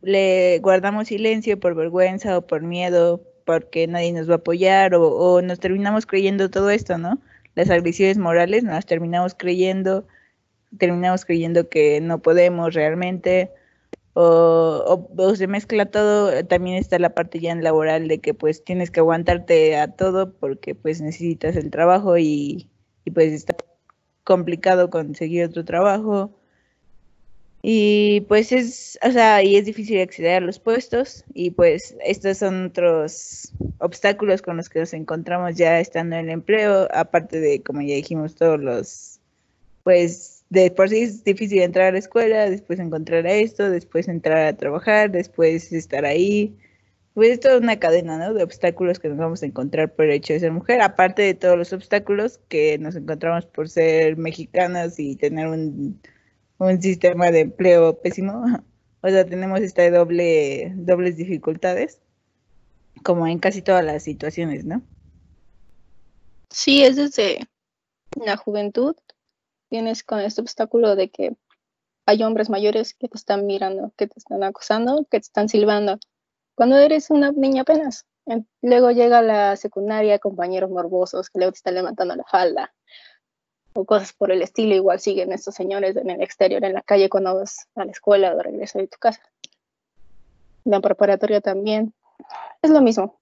le guardamos silencio por vergüenza o por miedo porque nadie nos va a apoyar o, o nos terminamos creyendo todo esto, ¿no? Las agresiones morales nos las terminamos creyendo terminamos creyendo que no podemos realmente o, se mezcla todo, también está la parte ya en laboral de que pues tienes que aguantarte a todo porque pues necesitas el trabajo y, y pues está complicado conseguir otro trabajo. Y pues es, o sea, y es difícil acceder a los puestos y pues estos son otros obstáculos con los que nos encontramos ya estando en el empleo, aparte de, como ya dijimos, todos los, pues de por sí es difícil entrar a la escuela, después encontrar a esto, después entrar a trabajar, después estar ahí. Pues es toda una cadena. De obstáculos que nos vamos a encontrar por el hecho de ser mujer, aparte de todos los obstáculos que nos encontramos por ser mexicanas y tener un, sistema de empleo pésimo. O sea, tenemos esta doble, dobles dificultades, como en casi todas las situaciones, ¿no? Sí, es desde la juventud tienes con este obstáculo de que hay hombres mayores que te están mirando, que te están acosando, que te están silbando. Cuando eres una niña apenas, luego llega la secundaria, compañeros morbosos que luego te están levantando la falda o cosas por el estilo. Igual siguen estos señores en el exterior, en la calle, cuando vas a la escuela o de regreso de tu casa. La preparatoria también. Es lo mismo.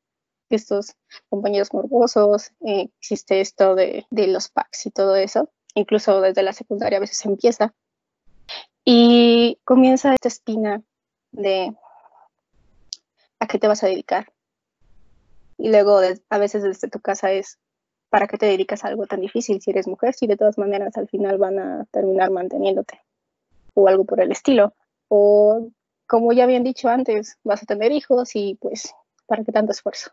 estos compañeros morbosos, eh, existe esto de, de los packs y todo eso, incluso desde la secundaria a veces empieza, y comienza esta espina de a qué te vas a dedicar. Y luego a veces desde tu casa es, ¿para qué te dedicas a algo tan difícil si eres mujer? Si de todas maneras al final van a terminar manteniéndote o algo por el estilo. O como ya habían dicho antes, vas a tener hijos y pues, ¿para qué tanto esfuerzo?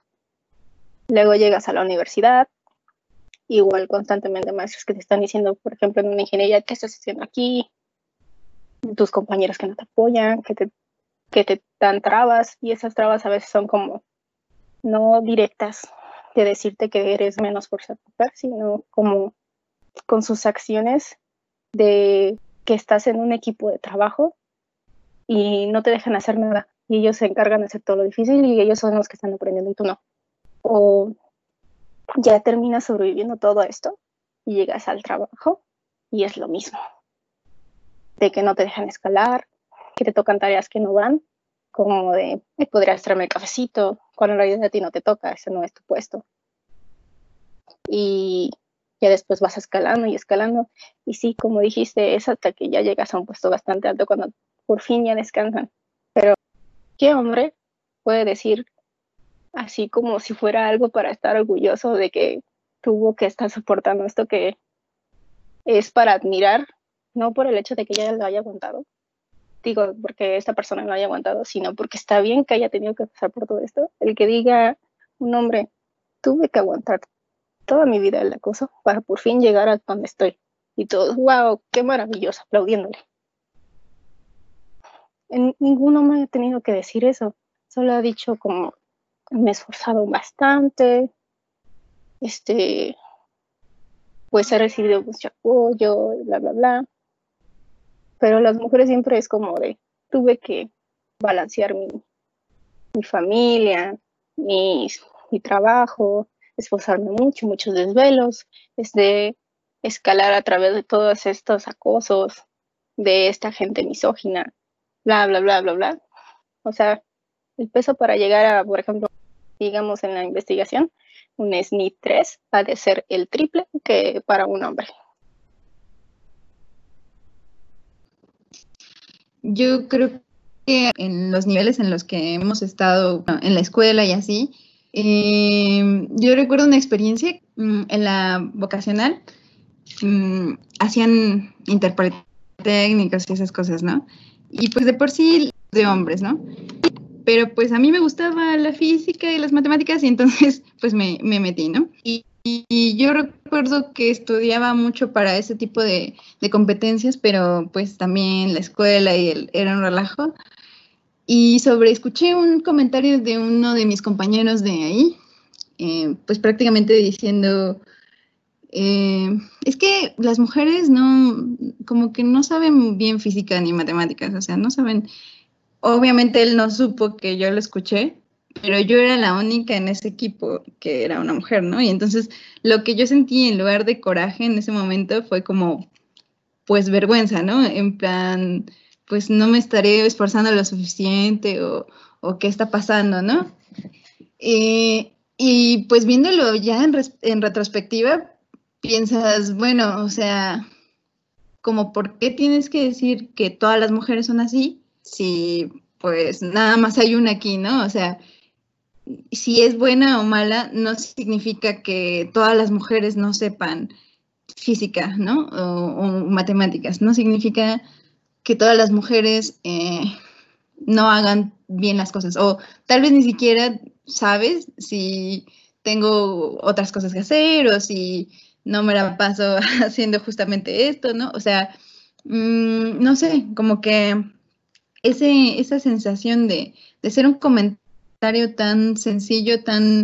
Luego llegas a la universidad, igual constantemente maestros que te están diciendo, por ejemplo, en una ingeniería, ¿qué estás haciendo aquí? Tus compañeros que no te apoyan, que te, que te dan trabas y esas trabas a veces son como no directas de decirte que eres menos por ser mujer, sino como con sus acciones de que estás en un equipo de trabajo y no te dejan hacer nada y ellos se encargan de hacer todo lo difícil y ellos son los que están aprendiendo y tú no. O ya terminas sobreviviendo todo esto y llegas al trabajo y es lo mismo. De que no te dejan escalar, que te tocan tareas que no van, como de, podrías traerme el cafecito, cuando en realidad a ti no te toca, ese no es tu puesto. Y ya después vas escalando y escalando. Y sí, como dijiste, es hasta que ya llegas a un puesto bastante alto cuando por fin ya descansan. Pero, ¿qué hombre puede decir así como si fuera algo para estar orgulloso de que tuvo que estar soportando esto que es para admirar, no por el hecho de que ella lo haya aguantado, digo, porque esta persona no haya aguantado, sino porque está bien que haya tenido que pasar por todo esto. El que diga un hombre, tuve que aguantar toda mi vida el acoso para por fin llegar a donde estoy. Y todos, wow, qué maravilloso, aplaudiéndole. En, ningún hombre ha tenido que decir eso. Solo ha dicho como, me he esforzado bastante, este, pues he recibido mucho apoyo, bla, bla, bla pero las mujeres siempre es como de, tuve que balancear mi, familia, mi, trabajo, esforzarme mucho, muchos desvelos, es de escalar a través de todos estos acosos de esta gente misógina, bla, bla, bla, bla, bla. O sea, el peso para llegar a, por ejemplo, digamos en la investigación, un SNI 3 ha de ser el triple que para un hombre. Yo creo que en los niveles en los que hemos estado en la escuela y así, eh, yo recuerdo una experiencia mm, en la vocacional, mm, hacían interpretación técnicos y esas cosas, ¿no? Y pues de por sí de hombres, ¿no? Pero pues a mí me gustaba la física y las matemáticas y entonces pues me, me metí, ¿no? Y y yo recuerdo que estudiaba mucho para ese tipo de, competencias, pero pues también la escuela y el, era un relajo. Y sobre, escuché un comentario de uno de mis compañeros de ahí, eh, pues prácticamente diciendo, eh, es que las mujeres no, como que no saben bien física ni matemáticas, o sea, no saben, obviamente él no supo que yo lo escuché, pero yo era la única en ese equipo que era una mujer, ¿no? Y entonces lo que yo sentí en lugar de coraje en ese momento fue como, pues vergüenza, ¿no? En plan, pues no me estaré esforzando lo suficiente o, o qué está pasando, ¿no? Eh, y pues viéndolo ya en, en retrospectiva, piensas, bueno, o sea, como por qué tienes que decir que todas las mujeres son así si pues nada más hay una aquí, ¿no? O sea, si es buena o mala, no significa que todas las mujeres no sepan física, ¿no? O, matemáticas. No significa que todas las mujeres eh, no hagan bien las cosas. O tal vez ni siquiera sabes si tengo otras cosas que hacer o si no me la paso haciendo justamente esto, ¿no? O sea, mm, no sé, como que esa sensación de, de ser un comentario tan sencillo, tan...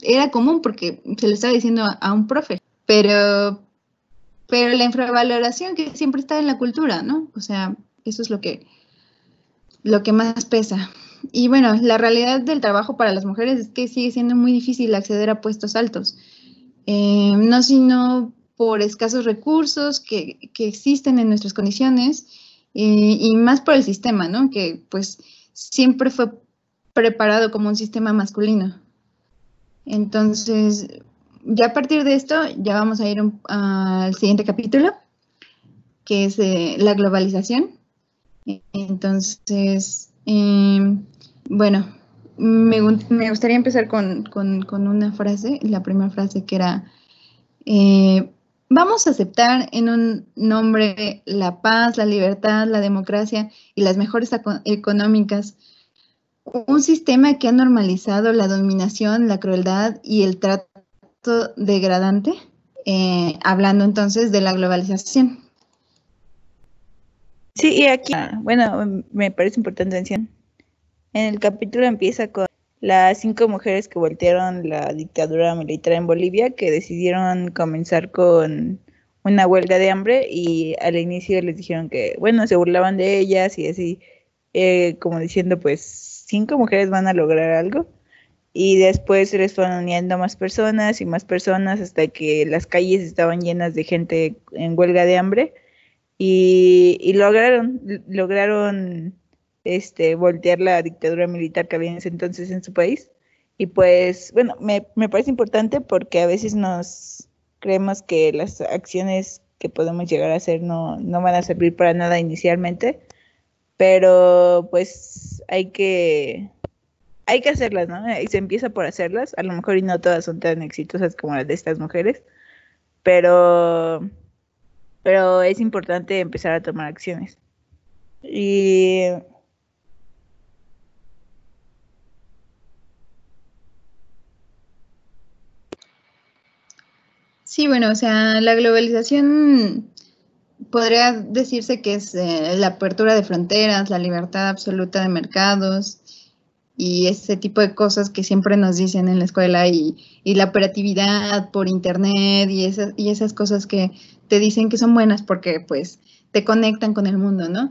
Era común porque se lo estaba diciendo a, un profe, pero, pero la infravaloración que siempre está en la cultura, ¿no? O sea, eso es lo que, lo que más pesa. Y bueno, la realidad del trabajo para las mujeres es que sigue siendo muy difícil acceder a puestos altos. Eh, no sino por escasos recursos que, que existen en nuestras condiciones y más por el sistema, ¿no? Que pues siempre fue preparado como un sistema masculino. Entonces, ya a partir de esto, ya vamos a ir al siguiente capítulo, que es la globalización. Entonces, em, bueno, me, gustaría empezar con, una frase, la primera frase que era, eh, vamos a aceptar en un nombre la paz, la libertad, la democracia y las mejores económicas, un sistema que ha normalizado la dominación, la crueldad y el trato degradante, eh, hablando entonces de la globalización. Sí, y aquí, bueno, me parece importante mencionar. En el capítulo empieza con las cinco mujeres que voltearon la dictadura militar en Bolivia, que decidieron comenzar con una huelga de hambre y al inicio les dijeron que, bueno, se burlaban de ellas y así, eh, como diciendo, pues, cinco mujeres van a lograr algo. Y después se les fueron uniendo más personas y más personas hasta que las calles estaban llenas de gente en huelga de hambre y, lograron, lograron este, voltear la dictadura militar que había en ese entonces en su país. Y pues, bueno, me, me parece importante porque a veces nos creemos que las acciones que podemos llegar a hacer no, no van a servir para nada inicialmente, pero pues hay que hay que hacerlas, ¿no? Y se empieza por hacerlas, a lo mejor y no todas son tan exitosas como las de estas mujeres, pero pero es importante empezar a tomar acciones. Y Sí, bueno, o sea, la globalización podría decirse que es eh, la apertura de fronteras, la libertad absoluta de mercados y ese tipo de cosas que siempre nos dicen en la escuela y, y la operatividad por internet y esas, y esas cosas que te dicen que son buenas porque pues te conectan con el mundo, ¿no?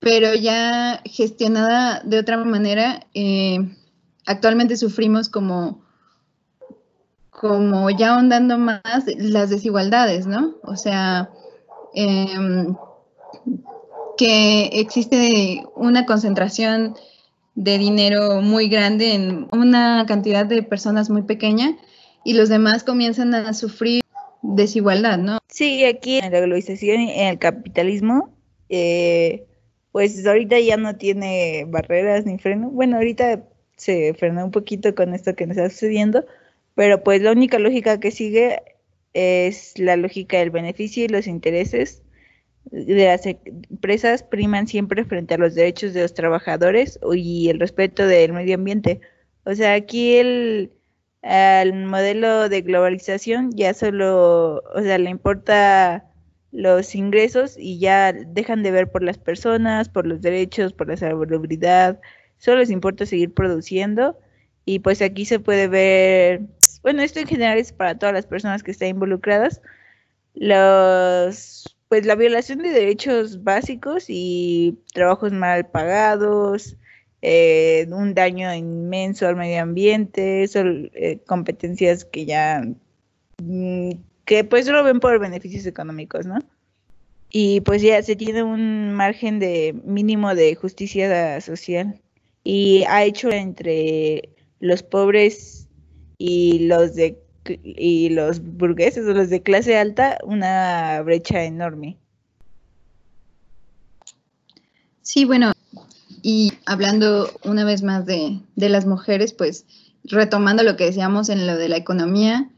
Pero ya gestionada de otra manera, eh, actualmente sufrimos como como ya ahondando más las desigualdades, ¿no? O sea, em, que existe una concentración de dinero muy grande en una cantidad de personas muy pequeña y los demás comienzan a sufrir desigualdad, ¿no? Sí, aquí en la globalización en el capitalismo, eh, pues ahorita ya no tiene barreras ni freno. Bueno, ahorita se frenó un poquito con esto que nos está sucediendo, pero pues la única lógica que sigue es la lógica del beneficio y los intereses de las empresas priman siempre frente a los derechos de los trabajadores y el respeto del medio ambiente. O sea, aquí el, modelo de globalización ya solo, o sea, le importa los ingresos y ya dejan de ver por las personas, por los derechos, por la salubridad, solo les importa seguir produciendo y pues aquí se puede ver bueno, esto en general es para todas las personas que están involucradas, los, pues la violación de derechos básicos y trabajos mal pagados, eh, un daño inmenso al medio ambiente, son eh, competencias que ya, mm, que pues solo ven por beneficios económicos, ¿no? Y pues ya se tiene un margen de mínimo de justicia social y ha hecho entre los pobres y los de y los burgueses o los de clase alta una brecha enorme. Sí, bueno, y hablando una vez más de, las mujeres, pues retomando lo que decíamos en lo de la economía,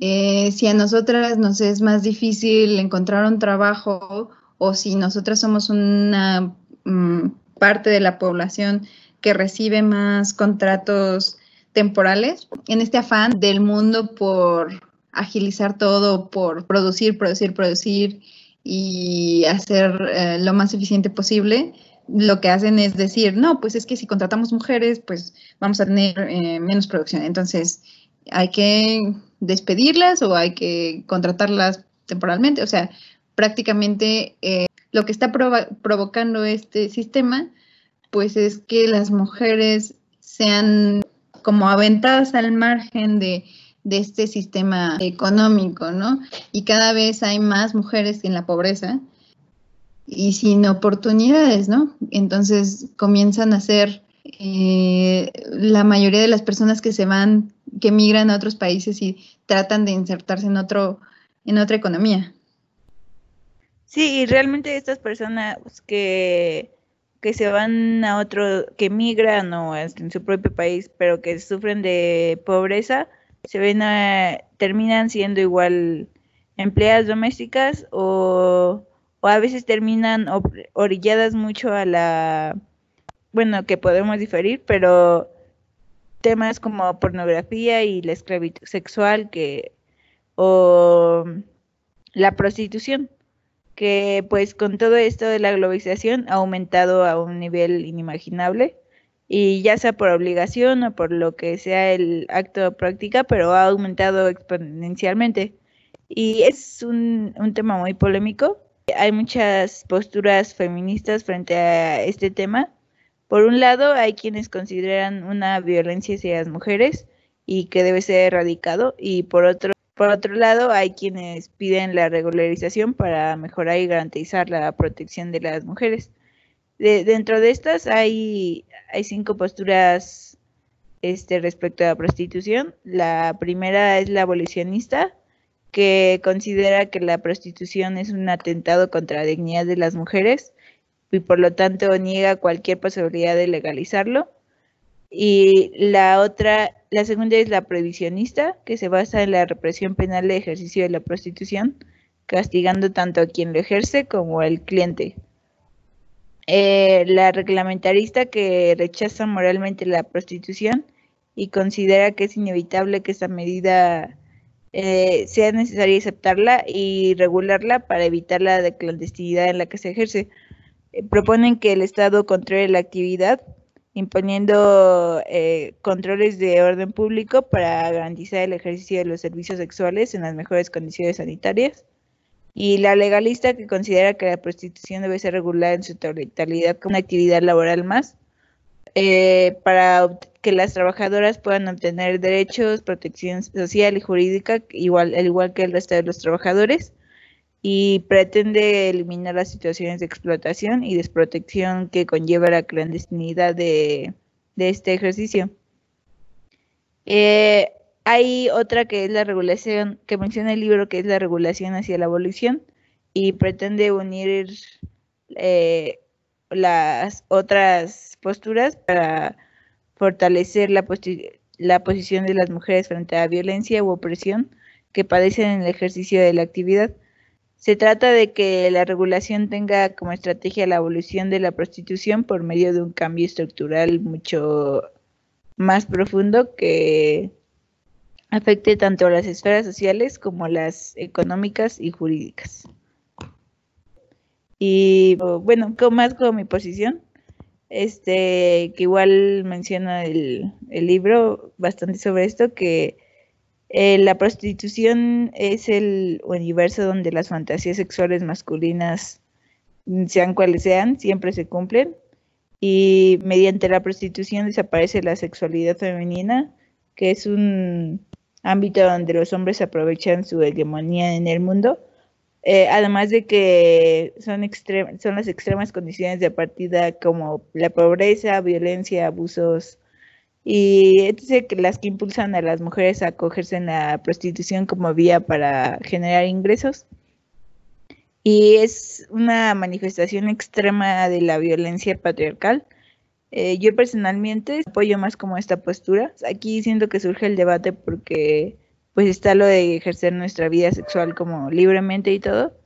eh, si a nosotras nos es más difícil encontrar un trabajo o si nosotras somos una mm, parte de la población que recibe más contratos temporales, en este afán del mundo por agilizar todo, por producir, producir, producir y hacer eh, lo más eficiente posible, lo que hacen es decir, no, pues es que si contratamos mujeres, pues vamos a tener eh, menos producción. Entonces, hay que despedirlas o hay que contratarlas temporalmente. O sea, prácticamente eh, lo que está provocando este sistema, pues es que las mujeres sean como aventadas al margen de, este sistema económico, ¿no? Y cada vez hay más mujeres en la pobreza y sin oportunidades, ¿no? Entonces comienzan a ser eh, la mayoría de las personas que se van que migran a otros países y tratan de insertarse en otro, en otra economía. Sí, y realmente estas personas que, que se van a otro, que migran o en su propio país, pero que sufren de pobreza, se ven a, terminan siendo igual empleadas domésticas o, o a veces terminan orilladas mucho a la, bueno, que podemos diferir, pero temas como pornografía y la esclavitud sexual que o la prostitución que pues con todo esto de la globalización ha aumentado a un nivel inimaginable y ya sea por obligación o por lo que sea el acto de práctica, pero ha aumentado exponencialmente. Y es un, un tema muy polémico. Hay muchas posturas feministas frente a este tema. Por un lado, hay quienes consideran una violencia hacia las mujeres y que debe ser erradicado, y por otro por otro lado, hay quienes piden la regularización para mejorar y garantizar la protección de las mujeres. dentro de estas hay, hay cinco posturas este, respecto a la prostitución. La primera es la abolicionista, que considera que la prostitución es un atentado contra la dignidad de las mujeres y por lo tanto niega cualquier posibilidad de legalizarlo. Y la otra, la segunda es la previsionista, que se basa en la represión penal de ejercicio de la prostitución, castigando tanto a quien lo ejerce como al cliente. Eh, la reglamentarista que rechaza moralmente la prostitución y considera que es inevitable que esa medida eh, sea necesaria aceptarla y regularla para evitar la clandestinidad en la que se ejerce. Eh, proponen que el Estado controle la actividad imponiendo eh, controles de orden público para garantizar el ejercicio de los servicios sexuales en las mejores condiciones sanitarias. Y la legalista que considera que la prostitución debe ser regulada en su totalidad como una actividad laboral más, eh, para que las trabajadoras puedan obtener derechos, protección social y jurídica, igual, al igual que el resto de los trabajadores y pretende eliminar las situaciones de explotación y desprotección que conlleva la clandestinidad de, este ejercicio. Eh, hay otra que es la regulación, que menciona el libro, que es la regulación hacia la abolición, y pretende unir eh, las otras posturas para fortalecer la, la posición de las mujeres frente a violencia u opresión que padecen en el ejercicio de la actividad se trata de que la regulación tenga como estrategia la evolución de la prostitución por medio de un cambio estructural mucho más profundo que afecte tanto a las esferas sociales como las económicas y jurídicas. Y bueno, como más como mi posición, este, que igual menciona el libro bastante sobre esto, que eh, la prostitución es el universo donde las fantasías sexuales masculinas, mm, sean cuales sean, siempre se cumplen. Y mediante la prostitución desaparece la sexualidad femenina, que es un ámbito donde los hombres aprovechan su hegemonía en el mundo. Eh, además de que son, son las extremas condiciones de partida como la pobreza, violencia, abusos y que las que impulsan a las mujeres a acogerse en la prostitución como vía para generar ingresos. Y es una manifestación extrema de la violencia patriarcal. Eh, yo personalmente apoyo más como esta postura. Aquí siento que surge el debate porque pues está lo de ejercer nuestra vida sexual como libremente y todo,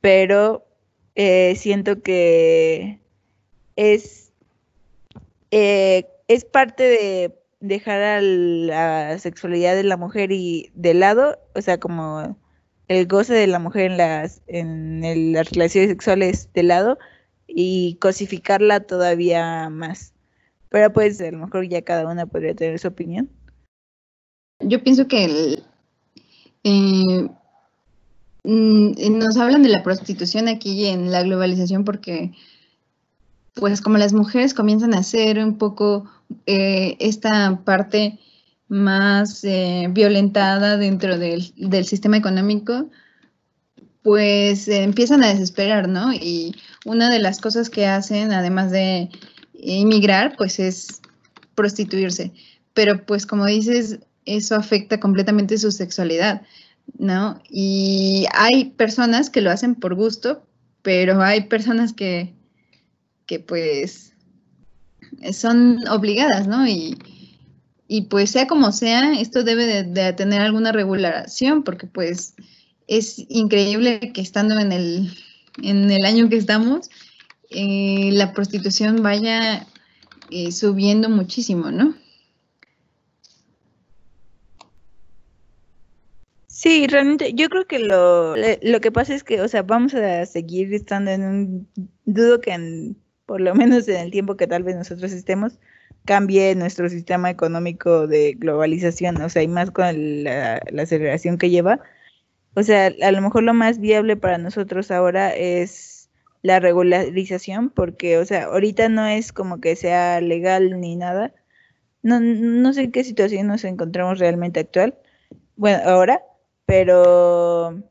pero eh, siento que es eh, es parte de dejar a la sexualidad de la mujer y de lado, o sea, como el goce de la mujer en las, en las relaciones sexuales de lado y cosificarla todavía más. Pero pues a lo mejor ya cada una podría tener su opinión. Yo pienso que eh, mm, nos hablan de la prostitución aquí en la globalización porque pues como las mujeres comienzan a hacer un poco eh, esta parte más eh, violentada dentro del, sistema económico, pues empiezan a desesperar, ¿no? Y una de las cosas que hacen, además de emigrar, pues es prostituirse. Pero pues como dices, eso afecta completamente su sexualidad, ¿no? Y hay personas que lo hacen por gusto, pero hay personas que, pues son obligadas, ¿no? Y, y pues sea como sea, esto debe de, tener alguna regulación porque pues es increíble que estando en el, en el año que estamos, eh, la prostitución vaya eh, subiendo muchísimo, ¿no? Sí, realmente yo creo que lo, lo que pasa es que, o sea, vamos a seguir estando en un, dudo que en, por lo menos en el tiempo que tal vez nosotros estemos, cambie nuestro sistema económico de globalización, o sea, y más con la, aceleración que lleva. O sea, a lo mejor lo más viable para nosotros ahora es la regularización, porque, o sea, ahorita no es como que sea legal ni nada. No, no sé en qué situación nos encontramos realmente actual. Bueno, ahora, pero,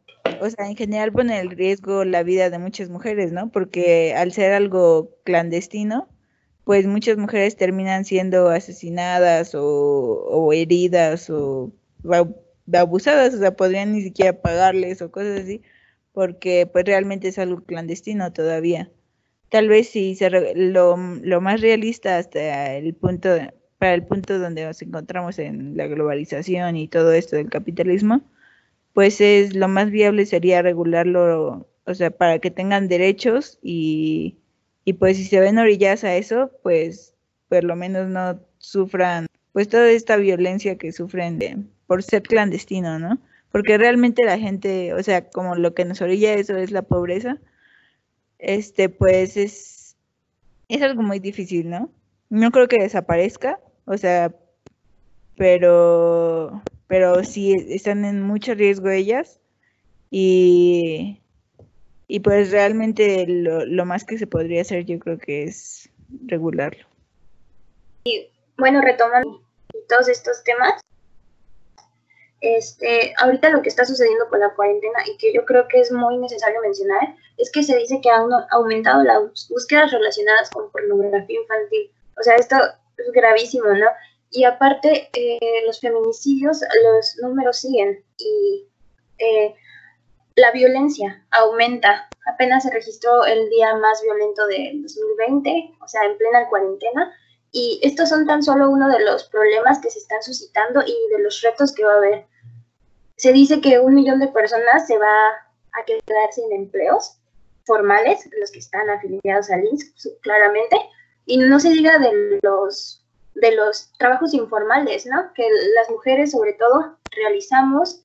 o sea, en general pone en riesgo la vida de muchas mujeres, ¿no? Porque al ser algo clandestino, pues muchas mujeres terminan siendo asesinadas o, heridas o abusadas, o sea, podrían ni siquiera pagarles o cosas así, porque pues realmente es algo clandestino todavía. Tal vez si se lo, lo, más realista hasta el punto, para el punto donde nos encontramos en la globalización y todo esto del capitalismo, pues es lo más viable sería regularlo, o sea, para que tengan derechos y y pues si se ven orillas a eso, pues por lo menos no sufran pues toda esta violencia que sufren de, por ser clandestino, ¿no? Porque realmente la gente, o sea, como lo que nos orilla eso es la pobreza, este pues es, es algo muy difícil, ¿no? No creo que desaparezca, o sea, pero, pero sí están en mucho riesgo ellas y, y pues realmente lo, más que se podría hacer yo creo que es regularlo. Y bueno, retomando todos estos temas, este, ahorita lo que está sucediendo con la cuarentena y que yo creo que es muy necesario mencionar es que se dice que ha aumentado las búsquedas relacionadas con pornografía infantil. O sea, esto es gravísimo, ¿no? Y aparte, eh, los feminicidios, los números siguen y eh, la violencia aumenta. Apenas se registró el día más violento del 2020, o sea, en plena cuarentena. Y estos son tan solo uno de los problemas que se están suscitando y de los retos que va a haber. Se dice que un millón de personas se va a quedar sin empleos formales, los que están afiliados al INSS, claramente, y no se diga de los de los trabajos informales, ¿no? Que las mujeres sobre todo realizamos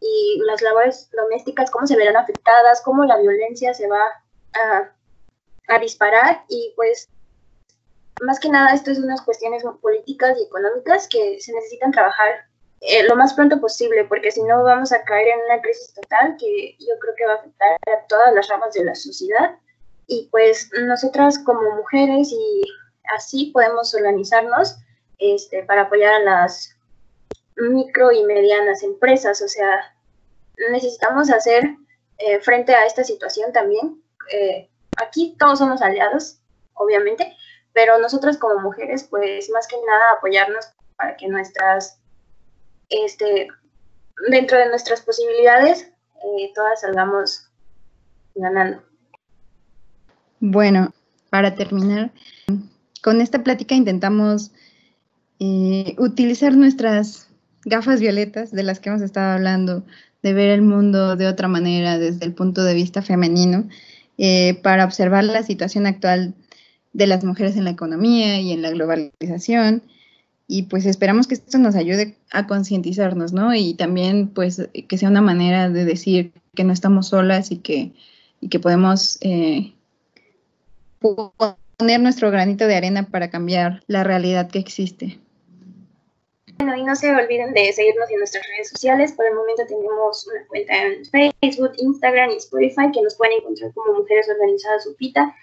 y las labores domésticas, cómo se verán afectadas, cómo la violencia se va a, disparar y pues más que nada esto es unas cuestiones políticas y económicas que se necesitan trabajar eh, lo más pronto posible, porque si no vamos a caer en una crisis total que yo creo que va a afectar a todas las ramas de la sociedad. Y pues nosotras como mujeres y así podemos organizarnos este, para apoyar a las micro y medianas empresas, o sea, necesitamos hacer eh, frente a esta situación también. Eh, aquí todos somos aliados, obviamente, pero nosotras como mujeres, pues más que nada apoyarnos para que nuestras, este, dentro de nuestras posibilidades, eh, todas salgamos ganando. Bueno, para terminar, con esta plática intentamos utilizar nuestras gafas violetas de las que hemos estado hablando de ver el mundo de otra manera desde el punto de vista femenino eh, para observar la situación actual de las mujeres en la economía y en la globalización. Y pues esperamos que esto nos ayude a concientizarnos, ¿no? Y también pues que sea una manera de decir que no estamos solas y que, y que podemos eh, poner nuestro granito de arena para cambiar la realidad que existe. Bueno, y no se olviden de seguirnos en nuestras redes sociales. Por el momento tenemos una cuenta en Facebook, Instagram y Spotify que nos pueden encontrar como Mujeres Organizadas UPITA.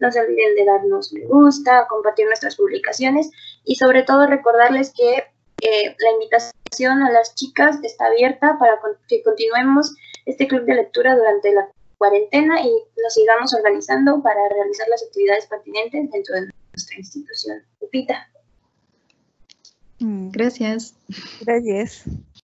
No se olviden de darnos me gusta, compartir nuestras publicaciones y sobre todo recordarles que eh, la invitación a las chicas está abierta para que continuemos este club de lectura durante la cuarentena y nos sigamos organizando para realizar las actividades pertinentes dentro de nuestra institución UPITA. Gracias. Gracias.